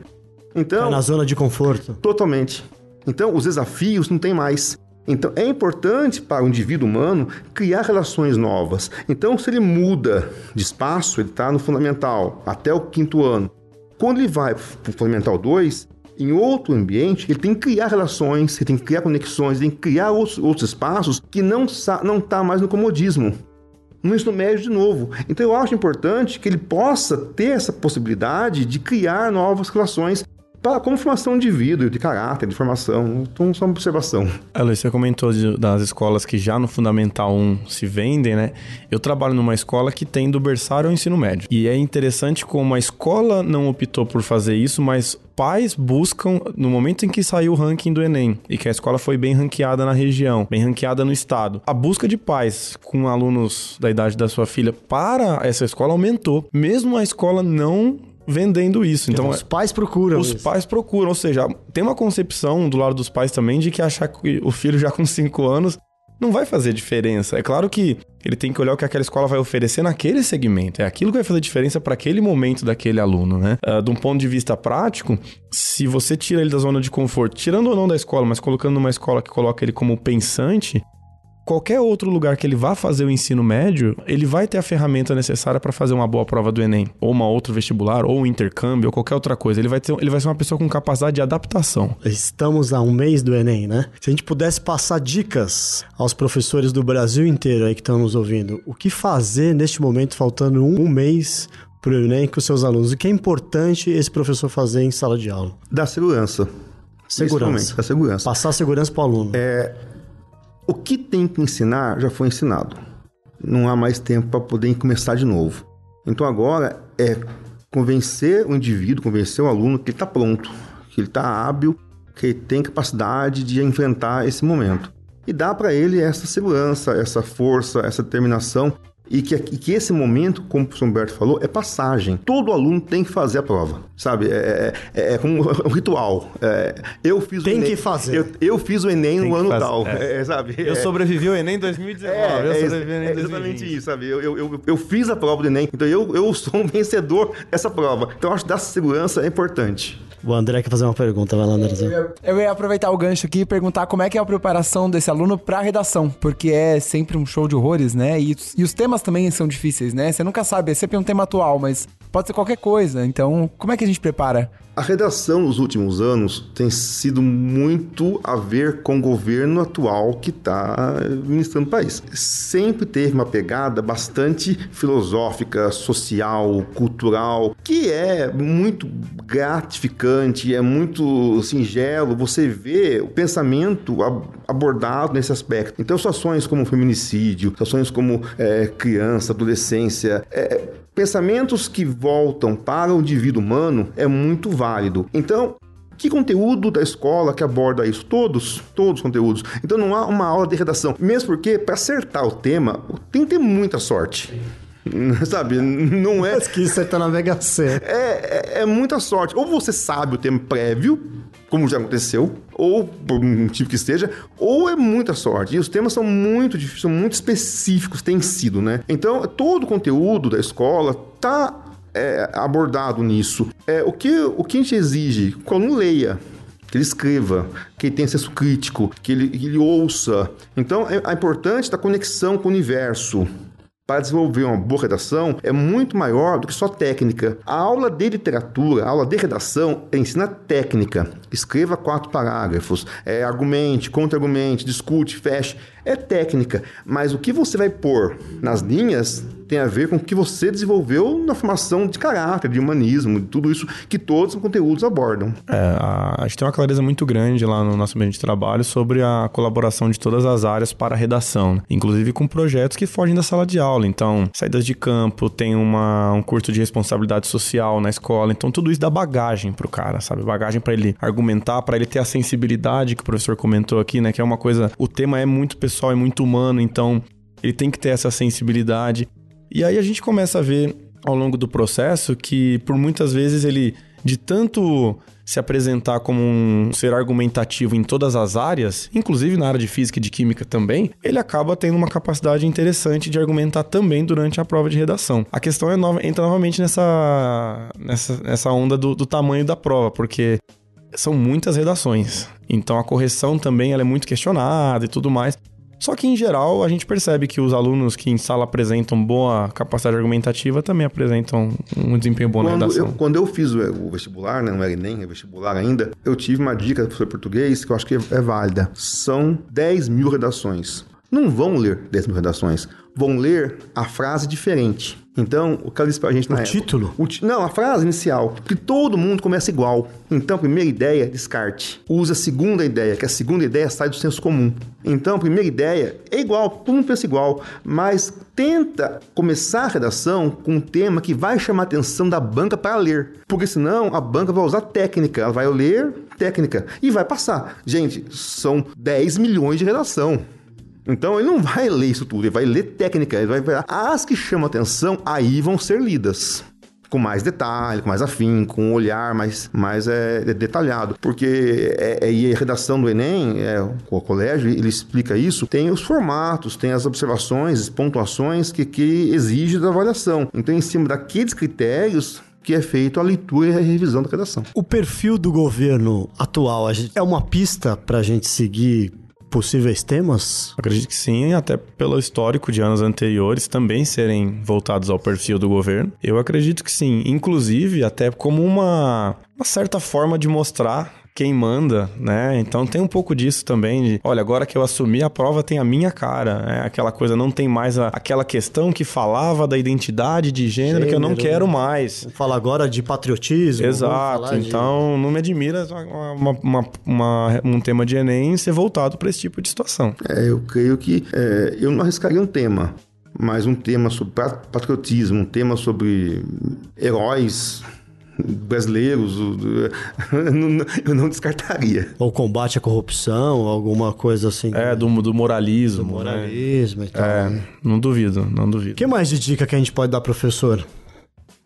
Então, é na zona de conforto. Totalmente. Então, os desafios não tem mais. Então, é importante para o indivíduo humano criar relações novas. Então, se ele muda de espaço, ele está no fundamental até o quinto ano. Quando ele vai para o Fundamental 2, em outro ambiente, ele tem que criar relações, ele tem que criar conexões, ele tem que criar outros, outros espaços que não está tá mais no comodismo. No ensino médio, de novo. Então, eu acho importante que ele possa ter essa possibilidade de criar novas relações para como formação de vida, de caráter, de formação. Então, só uma observação. Aloysio, você comentou de, das escolas que já no Fundamental 1 se vendem, né? Eu trabalho numa escola que tem do berçário ao ensino médio. E é interessante como a escola não optou por fazer isso, mas pais buscam, no momento em que saiu o ranking do Enem, e que a escola foi bem ranqueada na região, bem ranqueada no estado, a busca de pais com alunos da idade da sua filha para essa escola aumentou. Mesmo a escola não vendendo isso. Então, os pais procuram. Os isso. pais procuram, ou seja, tem uma concepção do lado dos pais também de que achar que o filho já com 5 anos não vai fazer diferença. É claro que ele tem que olhar o que aquela escola vai oferecer naquele segmento. É aquilo que vai fazer diferença para aquele momento daquele aluno, né? Uh, de um ponto de vista prático, se você tira ele da zona de conforto, tirando ou não da escola, mas colocando numa escola que coloca ele como pensante, qualquer outro lugar que ele vá fazer o ensino médio, ele vai ter a ferramenta necessária para fazer uma boa prova do Enem, ou uma outra vestibular, ou um intercâmbio, ou qualquer outra coisa. Ele vai, ter, ele vai ser uma pessoa com capacidade de adaptação. Estamos a um mês do Enem, né? Se a gente pudesse passar dicas aos professores do Brasil inteiro aí que estão nos ouvindo, o que fazer neste momento, faltando um, um mês para o Enem com seus alunos? O que é importante esse professor fazer em sala de aula? Da segurança. Segurança. Da segurança. Passar segurança para o aluno. É, o que tem que ensinar já foi ensinado. Não há mais tempo para poder começar de novo. Então agora é convencer o indivíduo, convencer o aluno que ele está pronto, que ele está hábil, que ele tem capacidade de enfrentar esse momento. E dá para ele essa segurança, essa força, essa determinação e que, e que esse momento, como o professor Humberto falou, é passagem. Todo aluno tem que fazer a prova, sabe? É, é, é, é como um ritual. É, eu fiz tem o Enem, que fazer. Eu, eu fiz o Enem tem no ano fazer, tal, é. sabe? Eu sobrevivi ao Enem em 2019, eu sobrevivi ao Enem em 2020. exatamente isso, sabe? Eu, eu, eu, eu, fiz a prova do Enem, então eu, eu sou um vencedor dessa prova. Então, acho que essa segurança é importante. O André quer fazer uma pergunta, vai lá, André. Eu, ia aproveitar o gancho aqui e perguntar como é que é a preparação desse aluno para redação, porque é sempre um show de horrores, né? E, e os temas também são difíceis, né? Você nunca sabe, é sempre um tema atual, mas pode ser qualquer coisa. Então, como é que a gente prepara? A redação nos últimos anos tem sido muito a ver com o governo atual que está ministrando o país. Sempre teve uma pegada bastante filosófica, social, cultural, que é muito gratificante, é muito singelo você vê o pensamento abordado nesse aspecto. Então, situações como feminicídio, situações como é, criança, adolescência, é, pensamentos que voltam para o indivíduo humano é muito válido. Então, que conteúdo da escola que aborda isso? Todos, todos os conteúdos. Então não há uma aula de redação. Mesmo porque, para acertar o tema, tem que ter muita sorte. Sabe? Não é. Que você tá na Mega É, é, é muita sorte. Ou você sabe o tema prévio, como já aconteceu, ou por um motivo que esteja, ou é muita sorte. E os temas são muito difíceis, são muito específicos, têm sido, né? Então, todo o conteúdo da escola tá é, abordado nisso. É, o, que, o que a gente exige? Que o aluno leia, que ele escreva, que ele tenha senso crítico, que ele, que ele ouça. Então, é, é importante da conexão com o universo para desenvolver uma boa redação é muito maior do que só técnica. A aula de literatura, a aula de redação, ensina técnica. Escreva quatro parágrafos, é, argumente, contra-argumente, discute, feche. É técnica, mas o que você vai pôr nas linhas tem a ver com o que você desenvolveu na formação de caráter, de humanismo, de tudo isso que todos os conteúdos abordam. É, a, gente tem uma clareza muito grande lá no nosso ambiente de trabalho sobre a colaboração de todas as áreas para a redação, né? inclusive com projetos que fogem da sala de aula. Então, saídas de campo, tem uma, um curso de responsabilidade social na escola. Então, tudo isso dá bagagem pro cara, sabe? Bagagem para ele argumentar, para ele ter a sensibilidade que o professor comentou aqui, né? Que é uma coisa. O tema é muito pessoal, é muito humano, então ele tem que ter essa sensibilidade. E aí a gente começa a ver ao longo do processo que por muitas vezes ele de tanto se apresentar como um ser argumentativo em todas as áreas, inclusive na área de física e de química também, ele acaba tendo uma capacidade interessante de argumentar também durante a prova de redação. A questão é nova, entra novamente nessa, nessa, nessa onda do, do tamanho da prova, porque são muitas redações. Então a correção também ela é muito questionada e tudo mais. Só que, em geral, a gente percebe que os alunos que em sala apresentam boa capacidade argumentativa também apresentam um desempenho bom quando na redação. Eu, quando eu fiz o, vestibular, né, não era nem é vestibular ainda, eu tive uma dica do professor português que eu acho que é, é válida. São 10 mil redações. Não vão ler 10 mil redações, vão ler a frase diferente. Então, o que ela disse pra gente na o época, título? O Não, a frase inicial. Porque todo mundo começa igual. Então, a primeira ideia, descarte. Usa a segunda ideia, que a segunda ideia sai do senso comum. Então, a primeira ideia é igual, todo mundo pensa igual. Mas tenta começar a redação com um tema que vai chamar a atenção da banca para ler. Porque senão a banca vai usar técnica. Ela vai ler técnica e vai passar. Gente, são 10 milhões de redação. Então ele não vai ler isso tudo, ele vai ler técnica, ele vai ver as que chamam atenção, aí vão ser lidas com mais detalhe, com mais afim, com um olhar mais, mais é, detalhado. Porque é, é, e a redação do Enem, é, o colégio, ele explica isso, tem os formatos, tem as observações, pontuações que, que exige da avaliação. Então, em cima daqueles critérios, que é feito a leitura e a revisão da redação. O perfil do governo atual é uma pista para a gente seguir possíveis temas? Acredito que sim, até pelo histórico de anos anteriores também serem voltados ao perfil do governo. Eu acredito que sim, inclusive até como uma, uma certa forma de mostrar quem manda, né? Então tem um pouco disso também de, olha, agora que eu assumi a prova tem a minha cara, né? Aquela coisa não tem mais a, aquela questão que falava da identidade de gênero, gênero que eu não quero mais. Fala agora de patriotismo. Exato. Então de... não me admira uma, uma, uma, um tema de Enem ser voltado para esse tipo de situação. É, eu creio que é, eu não arriscaria um tema mas um tema sobre patriotismo, um tema sobre heróis brasileiros, eu não descartaria. Ou combate à corrupção, alguma coisa assim. É, do, do moralismo. Do né? moralismo né? e tal. É, não duvido, não duvido. O que mais de dica que a gente pode dar, professor?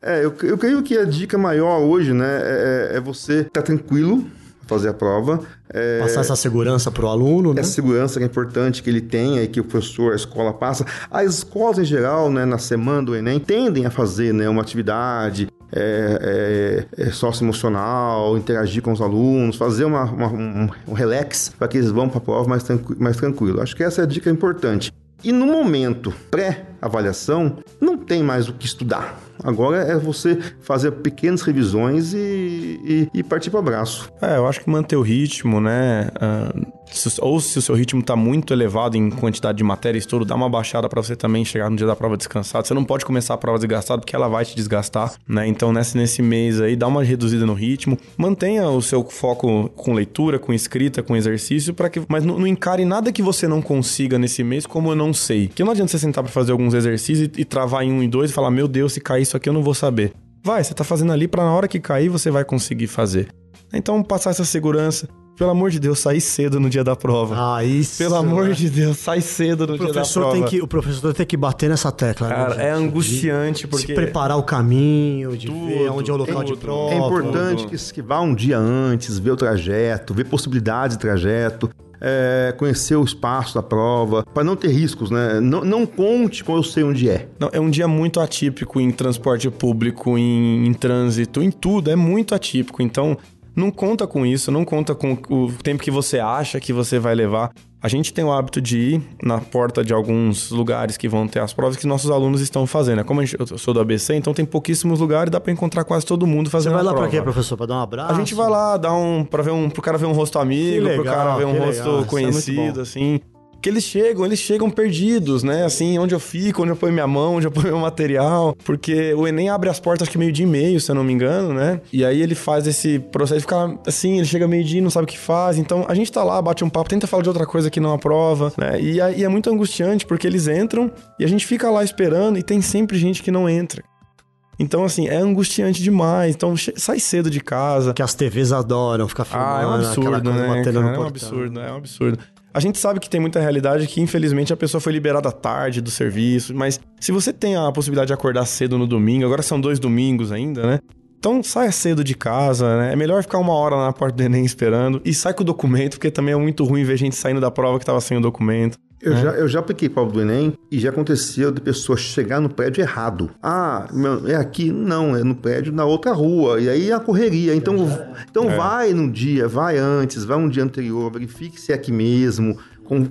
É, eu, eu creio que a dica maior hoje, né, é, é você estar tá tranquilo, fazer a prova. É, Passar essa segurança para o aluno, né? Essa segurança que é importante que ele tenha e que o professor, a escola passa. As escolas, em geral, né, na semana do Enem, tendem a fazer né, uma atividade é, é, é socioemocional, interagir com os alunos, fazer uma, uma, um, um relax para que eles vão para a prova mais, tranqu mais tranquilo. Acho que essa é a dica importante. E no momento pré-avaliação, não tem mais o que estudar. Agora é você fazer pequenas revisões e, e, e partir para o abraço. É, eu acho que manter o ritmo, né? Uh, ou se o seu ritmo está muito elevado em quantidade de matéria e estudo, dá uma baixada para você também chegar no dia da prova descansado. Você não pode começar a prova desgastada porque ela vai te desgastar, né? Então, nesse, nesse mês aí, dá uma reduzida no ritmo. Mantenha o seu foco com leitura, com escrita, com exercício, para que. Mas não, não, encare nada que você não consiga nesse mês como eu não sei. Porque não adianta você sentar para fazer alguns exercícios e, e travar em um e dois e falar: meu Deus, se cair isso aqui eu não vou saber. Vai, você tá fazendo ali para na hora que cair você vai conseguir fazer. Então, passar essa segurança. Pelo amor de Deus, sai cedo no dia da prova. Ah, isso. Pelo amor né? de Deus, sai cedo no dia da prova. Tem que, o professor tem que bater nessa tecla. Né, Cara, né, é angustiante porque... De preparar o caminho, de tudo, ver onde é o local tudo. de prova. É importante que, que vá um dia antes, ver o trajeto, ver possibilidades de trajeto é, conhecer o espaço da prova, para não ter riscos, né? Não, não conte com eu sei onde é. Não, é um dia muito atípico em transporte público, em, em trânsito, em tudo, é muito atípico. Então, não conta com isso, não conta com o tempo que você acha que você vai levar. A gente tem o hábito de ir na porta de alguns lugares que vão ter as provas que nossos alunos estão fazendo. Né? Como gente, eu sou do ABC, então tem pouquíssimos lugares, dá para encontrar quase todo mundo fazendo Você vai lá para quê, professor? Para dar um abraço? A gente vai lá dar um para ver um pro cara ver um rosto amigo, legal, pro cara ver um rosto legal. É conhecido é assim que eles chegam, eles chegam perdidos, né? Assim, onde eu fico, onde eu ponho minha mão, onde eu ponho meu material. Porque o Enem abre as portas, acho que meio dia e meio, se eu não me engano, né? E aí ele faz esse processo, fica assim, ele chega meio dia e não sabe o que faz. Então a gente tá lá, bate um papo, tenta falar de outra coisa que não aprova, né? E, e é muito angustiante, porque eles entram e a gente fica lá esperando e tem sempre gente que não entra. Então, assim, é angustiante demais. Então, sai cedo de casa. Que as TVs adoram ficar filmando. Ah, é um absurdo, né? Cara, é um absurdo, é um absurdo. A gente sabe que tem muita realidade que, infelizmente, a pessoa foi liberada tarde do serviço, mas se você tem a possibilidade de acordar cedo no domingo, agora são dois domingos ainda, né? Então saia cedo de casa, né? É melhor ficar uma hora na porta do Enem esperando e sai com o documento, porque também é muito ruim ver gente saindo da prova que estava sem o documento. Eu, é. já, eu já apliquei prova do Enem e já aconteceu de pessoa chegar no prédio errado. Ah, é aqui? Não, é no prédio na outra rua. E aí a correria. Então, então é. vai no dia, vai antes, vai um dia anterior, verifique se é aqui mesmo,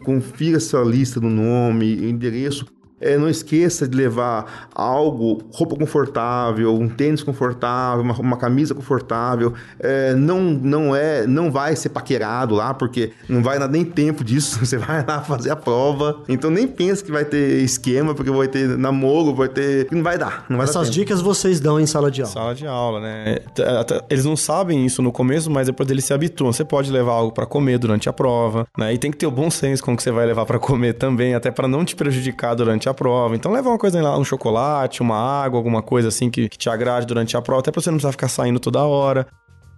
confira sua lista do nome, endereço. É, não esqueça de levar algo, roupa confortável, um tênis confortável, uma, uma camisa confortável. É, não, não é, não vai ser paquerado lá, porque não vai dar nem tempo disso. Você vai lá fazer a prova. Então nem pensa que vai ter esquema, porque vai ter namoro, vai ter. Não vai dar. Não vai Essas dar dicas vocês dão em sala de aula. Sala de aula, né? Eles não sabem isso no começo, mas depois eles se habituam. Você pode levar algo para comer durante a prova, né? E tem que ter o bom senso com o que você vai levar para comer também, até para não te prejudicar durante a prova. Então leva uma coisa lá, um chocolate, uma água, alguma coisa assim que, que te agrade durante a prova, até pra você não precisar ficar saindo toda hora.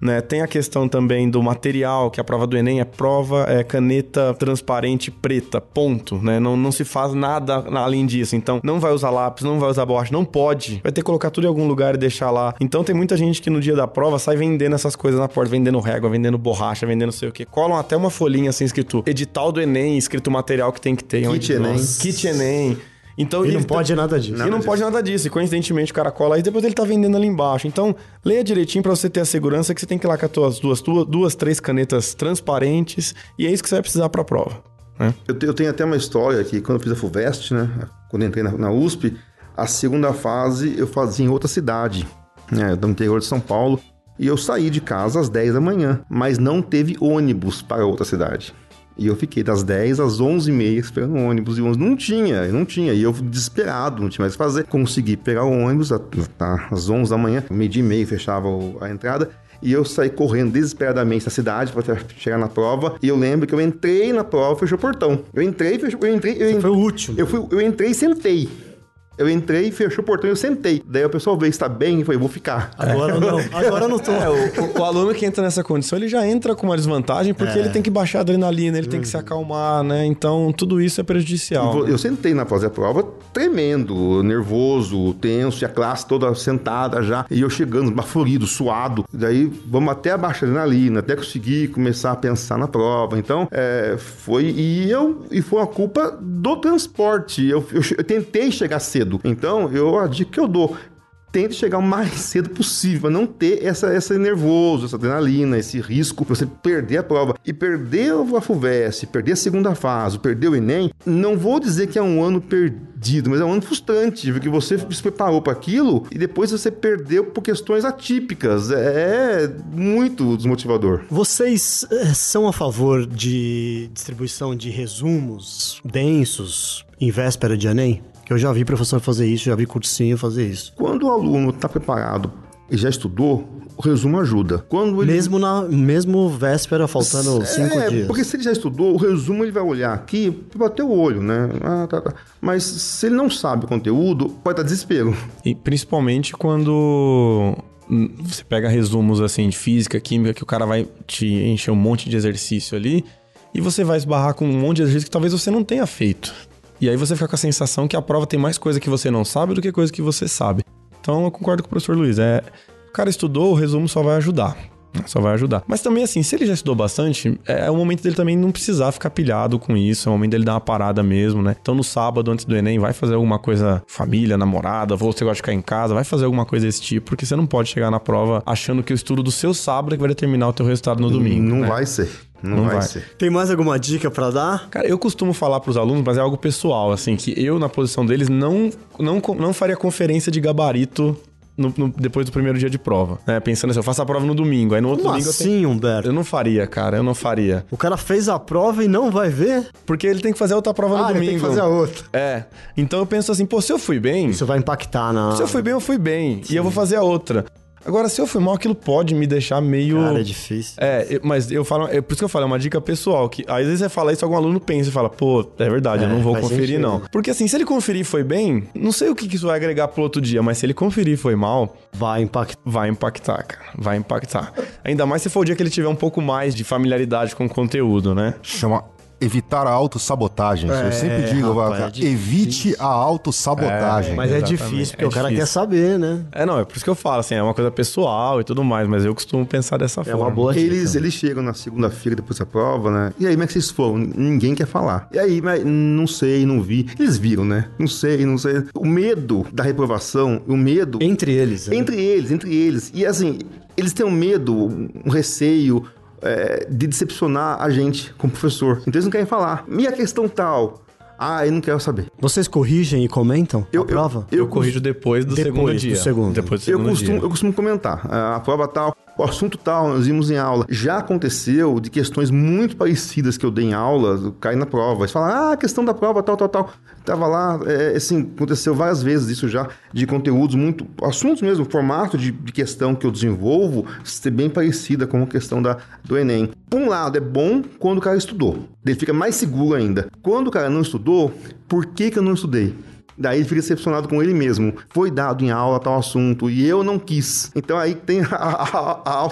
Né? Tem a questão também do material, que a prova do Enem é prova, é caneta transparente preta, ponto, né? Não, não se faz nada além disso. Então, não vai usar lápis, não vai usar borracha, não pode. Vai ter que colocar tudo em algum lugar e deixar lá. Então, tem muita gente que no dia da prova sai vendendo essas coisas na porta, vendendo régua, vendendo borracha, vendendo não sei o que. Colam até uma folhinha assim escrito edital do Enem, escrito o material que tem que ter. Kit Enem. Kit Enem. Então, e não pode nada disso. Nada e não disso. pode nada disso. E coincidentemente o cara cola aí, depois ele tá vendendo ali embaixo. Então, leia direitinho para você ter a segurança que você tem que ir lá com as tuas duas, duas, duas três canetas transparentes. E é isso que você vai precisar pra prova. Né? Eu, eu, tenho até uma história que quando eu fiz a FUVEST, né? Quando entrei na, na USP, a segunda fase eu fazia em outra cidade, né? Do interior de São Paulo. E eu saí de casa às 10 da manhã, mas não teve ônibus para outra cidade. E eu fiquei das 10 às 11h30 esperando o ônibus. E o ônibus não tinha, não tinha. E eu desesperado, não tinha mais o que fazer. Consegui pegar o ônibus tá, às 11 da manhã, meio dia e meio fechava a entrada. E eu saí correndo desesperadamente da cidade para chegar na prova. E eu lembro que eu entrei na prova e fechou o portão. Eu entrei, fechou, eu entrei, eu entrei, foi o último. Eu, fui, eu entrei e sentei. Eu entrei, fechou o portão e eu sentei. Daí o pessoal veio, está bem? E falei, vou ficar. Agora não, agora não tô. É, o, o, aluno que entra nessa condição, ele já entra com uma desvantagem porque é. ele tem que baixar a adrenalina, ele uhum. tem que se uhum. acalmar, né? Então, tudo isso é prejudicial. Eu, eu sentei na fazer a prova tremendo, nervoso, tenso, e a classe toda sentada já. E eu chegando, baforido, suado. Daí, vamos até abaixar a adrenalina, até conseguir começar a pensar na prova. Então, é, foi... E eu... E foi uma culpa do transporte. Eu, eu, eu tentei chegar cedo. Então, eu, a dica que eu dou, tente chegar o mais cedo possível, não ter essa, essa nervoso, essa adrenalina, esse risco de você perder a prova. E perder a FUVEST, perder a segunda fase, perder o Enem, não vou dizer que é um ano perdido, mas é um ano frustrante, porque você se preparou para aquilo e depois você perdeu por questões atípicas. É muito desmotivador. Vocês eh, são a favor de distribuição de resumos densos em véspera de Enem? Eu já vi professor fazer isso, já vi cursinho fazer isso. Quando o aluno está preparado e já estudou, o resumo ajuda. Quando ele... Mesmo na mesmo véspera, faltando é, cinco dias. Porque se ele já estudou, o resumo ele vai olhar aqui para bater o olho, né? Ah, tá, tá. Mas se ele não sabe o conteúdo, pode dar desespero. E principalmente quando você pega resumos assim de física, química, que o cara vai te encher um monte de exercício ali, e você vai esbarrar com um monte de exercício que talvez você não tenha feito. E aí você fica com a sensação que a prova tem mais coisa que você não sabe do que coisa que você sabe. Então eu concordo com o professor Luiz. É, o cara estudou, o resumo só vai ajudar. Só vai ajudar. Mas também, assim, se ele já estudou bastante, é, é o momento dele também não precisar ficar pilhado com isso. É o momento dele dar uma parada mesmo, né? Então, no sábado, antes do Enem, vai fazer alguma coisa, família, namorada, ou você gosta de ficar em casa, vai fazer alguma coisa desse tipo, porque você não pode chegar na prova achando que o estudo do seu sábado é que vai determinar o teu resultado no domingo. Não né? vai ser. Não, não vai, vai, ser. Tem mais alguma dica para dar? Cara, eu costumo falar para os alunos, mas é algo pessoal, assim, que eu, na posição deles, não, não, não faria conferência de gabarito no, no, depois do primeiro dia de prova. Né? Pensando assim, eu faço a prova no domingo, aí no outro Como domingo assim, eu tenho... Humberto? Eu não faria, cara, eu não faria. O cara fez a prova e não vai ver? Porque ele tem que fazer outra prova ah, no domingo. Ele tem que fazer a outra. É. Então eu penso assim, pô, se eu fui bem... Isso vai impactar na... Se eu fui bem, eu fui bem. Sim. E eu vou fazer a outra. Agora, se eu fui mal, aquilo pode me deixar meio. Cara, é difícil. É, mas eu falo. É por isso que eu falo, é uma dica pessoal. Que às vezes você fala isso, algum aluno pensa e fala, pô, é verdade, é, eu não vou conferir, sentido. não. Porque assim, se ele conferir foi bem, não sei o que isso vai agregar pro outro dia, mas se ele conferir foi mal. Vai impactar. Vai impactar, cara. Vai impactar. Ainda mais se for o dia que ele tiver um pouco mais de familiaridade com o conteúdo, né? Chama evitar a autossabotagem. É, eu sempre digo, rapaz, é evite a autossabotagem. É, mas é difícil, porque o cara difícil. quer saber, né? É, não, é por isso que eu falo, assim, é uma coisa pessoal e tudo mais, mas eu costumo pensar dessa é forma. É uma boa eles, eles chegam na segunda-feira depois da prova, né? E aí, como é que vocês foram? Ninguém quer falar. E aí, mas não sei, não vi. Eles viram, né? Não sei, não sei. O medo da reprovação, o medo... Entre eles. Né? Entre eles, entre eles. E assim, eles têm um medo, um receio, é, de decepcionar a gente como professor. Então eles não querem falar. E a questão tal? Ah, eu não quero saber. Vocês corrigem e comentam eu, a prova? Eu, eu, eu corrijo depois do depois segundo dia. Do segundo. Depois do segundo eu costumo, dia. Eu costumo comentar. A prova tal, o assunto tal, nós vimos em aula. Já aconteceu de questões muito parecidas que eu dei em aula, cair na prova. Eles falam, ah, questão da prova, tal, tal, tal. Tava lá, é, assim, aconteceu várias vezes isso já, de conteúdos muito. assuntos mesmo, formato de, de questão que eu desenvolvo, ser bem parecida com a questão da, do Enem. Por um lado, é bom quando o cara estudou. Ele fica mais seguro ainda. Quando o cara não estudou, por que, que eu não estudei? Daí ele fica decepcionado com ele mesmo. Foi dado em aula tal assunto e eu não quis. Então aí tem a, a, a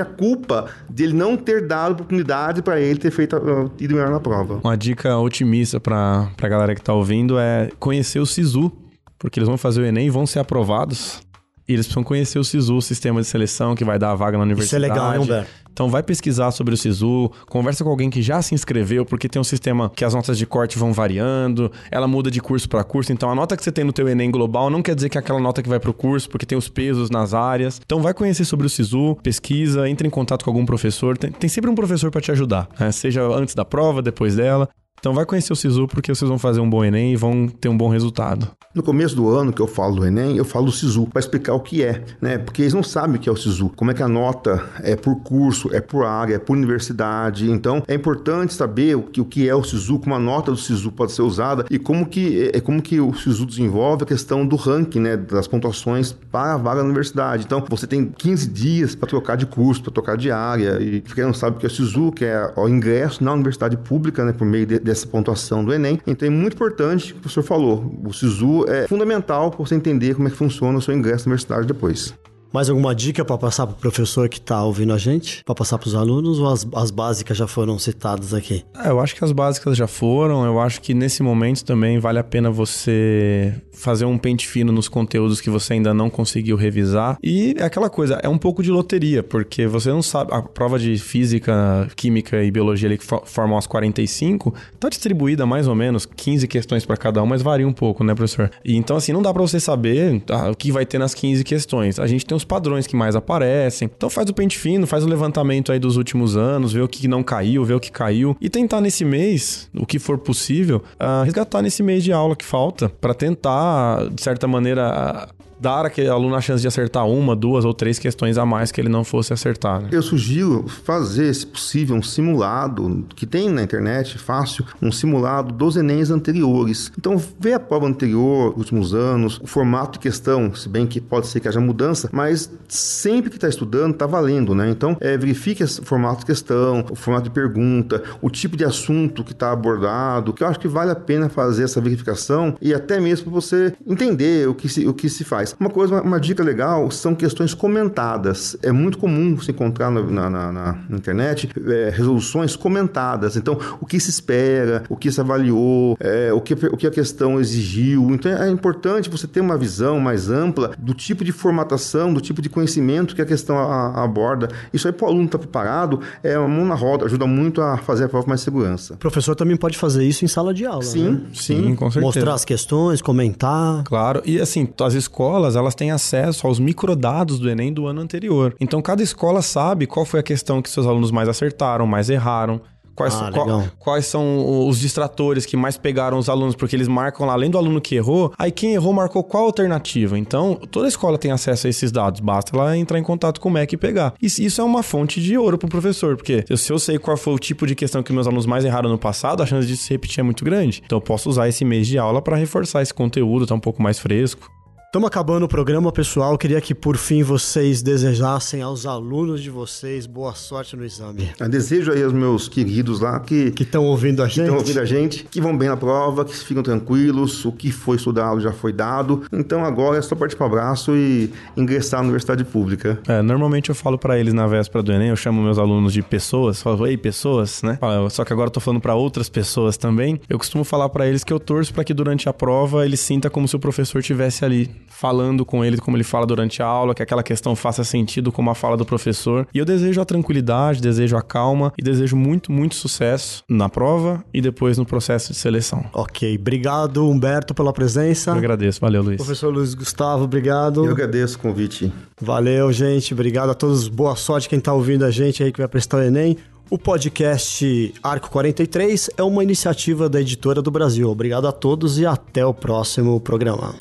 a culpa de ele não ter dado oportunidade para ele ter feito uh, ido melhor na prova. Uma dica otimista para a galera que tá ouvindo é conhecer o SISU, porque eles vão fazer o Enem e vão ser aprovados. E eles precisam conhecer o SISU, o sistema de seleção que vai dar a vaga na universidade. Isso é legal, hein, Humberto? Então vai pesquisar sobre o SISU, conversa com alguém que já se inscreveu, porque tem um sistema que as notas de corte vão variando, ela muda de curso para curso, então a nota que você tem no teu ENEM global não quer dizer que é aquela nota que vai para o curso, porque tem os pesos nas áreas. Então vai conhecer sobre o SISU, pesquisa, entre em contato com algum professor, tem, tem sempre um professor para te ajudar, né? seja antes da prova, depois dela. Então vai conhecer o SISU porque vocês vão fazer um bom Enem e vão ter um bom resultado. No começo do ano que eu falo do Enem, eu falo do SISU para explicar o que é, né? Porque eles não sabem o que é o SISU, como é que a nota é por curso, é por área, é por universidade. Então é importante saber o que, o que é o SISU, como a nota do SISU pode ser usada e como que é como que o SISU desenvolve a questão do ranking, né, das pontuações para a vaga na universidade. Então você tem 15 dias para trocar de curso, para trocar de área e quem não sabe o que é o SISU, que é o ingresso na universidade pública, né, por meio de dessa pontuação do Enem. Então é muito importante o que o professor falou. O SISU é fundamental para você entender como é que funciona o seu ingresso na universidade depois. Mais alguma dica para passar para o professor que está ouvindo a gente? Para passar para os alunos ou as, as básicas já foram citadas aqui? É, eu acho que as básicas já foram. Eu acho que nesse momento também vale a pena você fazer um pente fino nos conteúdos que você ainda não conseguiu revisar. E é aquela coisa, é um pouco de loteria, porque você não sabe. A prova de física, química e biologia ali que formam as 45 está distribuída mais ou menos 15 questões para cada um, mas varia um pouco, né, professor? E então, assim, não dá para você saber tá, o que vai ter nas 15 questões. A gente tem os padrões que mais aparecem. Então faz o pente fino, faz o levantamento aí dos últimos anos, vê o que não caiu, vê o que caiu e tentar nesse mês, o que for possível, uh, resgatar nesse mês de aula que falta para tentar, de certa maneira, dar aquele aluno a chance de acertar uma, duas ou três questões a mais que ele não fosse acertar. Né? Eu sugiro fazer, se possível, um simulado que tem na internet, fácil, um simulado dos Enems anteriores. Então, vê a prova anterior, últimos anos, o formato de questão, se bem que pode ser que haja mudança, mas sempre que está estudando, está valendo, né? Então, é, verifique o formato de questão, o formato de pergunta, o tipo de assunto que está abordado, que eu acho que vale a pena fazer essa verificação e até mesmo para você entender o que se, o que se faz. Uma coisa, uma, uma, dica legal são questões comentadas. É muito comum se encontrar na, na, na, na internet é, resoluções comentadas. Então, o que se espera, o que se avaliou, é, o, que, o que a questão exigiu. Então, é importante você ter uma visão mais ampla do tipo de formatação, do tipo de conhecimento que a questão a, a aborda. Isso aí, para o aluno estar tá preparado, é uma mão na roda, ajuda muito a fazer a prova com mais segurança. O professor também pode fazer isso em sala de aula. Sim, né? sim, sim, com certeza. Mostrar as questões, comentar. Claro, e assim, as escolas escolas elas têm acesso aos microdados do Enem do ano anterior. Então cada escola sabe qual foi a questão que seus alunos mais acertaram, mais erraram. Quais, ah, qual, quais, são os distratores que mais pegaram os alunos, porque eles marcam lá, além do aluno que errou, aí quem errou marcou qual alternativa. Então, toda escola tem acesso a esses dados, basta ela entrar em contato com o MEC e pegar. E isso é uma fonte de ouro para o professor, porque se eu sei qual foi o tipo de questão que meus alunos mais erraram no passado, a chance de se repetir é muito grande. Então, eu posso usar esse mês de aula para reforçar esse conteúdo, tá um pouco mais fresco. Estamos acabando o programa, pessoal. Queria que por fim vocês desejassem aos alunos de vocês boa sorte no exame. Eu desejo aí aos meus queridos lá que que estão ouvindo a gente, estão ouvindo a gente, que vão bem na prova, que ficam tranquilos. O que foi estudado já foi dado. Então agora é só partir para o abraço e ingressar na universidade pública. É, normalmente eu falo para eles na véspera do Enem, eu chamo meus alunos de pessoas, falo, ei pessoas, né? Só que agora eu tô falando para outras pessoas também. Eu costumo falar para eles que eu torço para que durante a prova ele sinta como se o professor tivesse ali falando com ele como ele fala durante a aula, que aquela questão faça sentido como a fala do professor. E eu desejo a tranquilidade, desejo a calma e desejo muito, muito sucesso na prova e depois no processo de seleção. Ok, obrigado Humberto pela presença. Eu agradeço, valeu Luiz. Professor Luiz Gustavo, obrigado. Eu agradeço o convite. Valeu, gente, obrigado a todos. Boa sorte quem está ouvindo a gente aí que vai prestar o Enem. O podcast Arco 43 é uma iniciativa da Editora do Brasil. Obrigado a todos e até o próximo programa.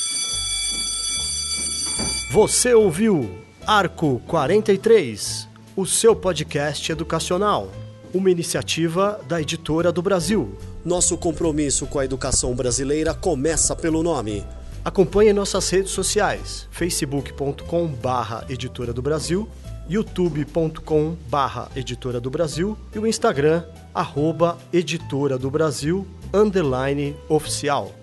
Você ouviu Arco 43, o seu podcast educacional, uma iniciativa da Editora do Brasil. Nosso compromisso com a educação brasileira começa pelo nome. Acompanhe nossas redes sociais: facebook.com/barra Editora do Brasil, youtube.com/barra Editora do Brasil e o Instagram arroba Editora do Brasil underline oficial.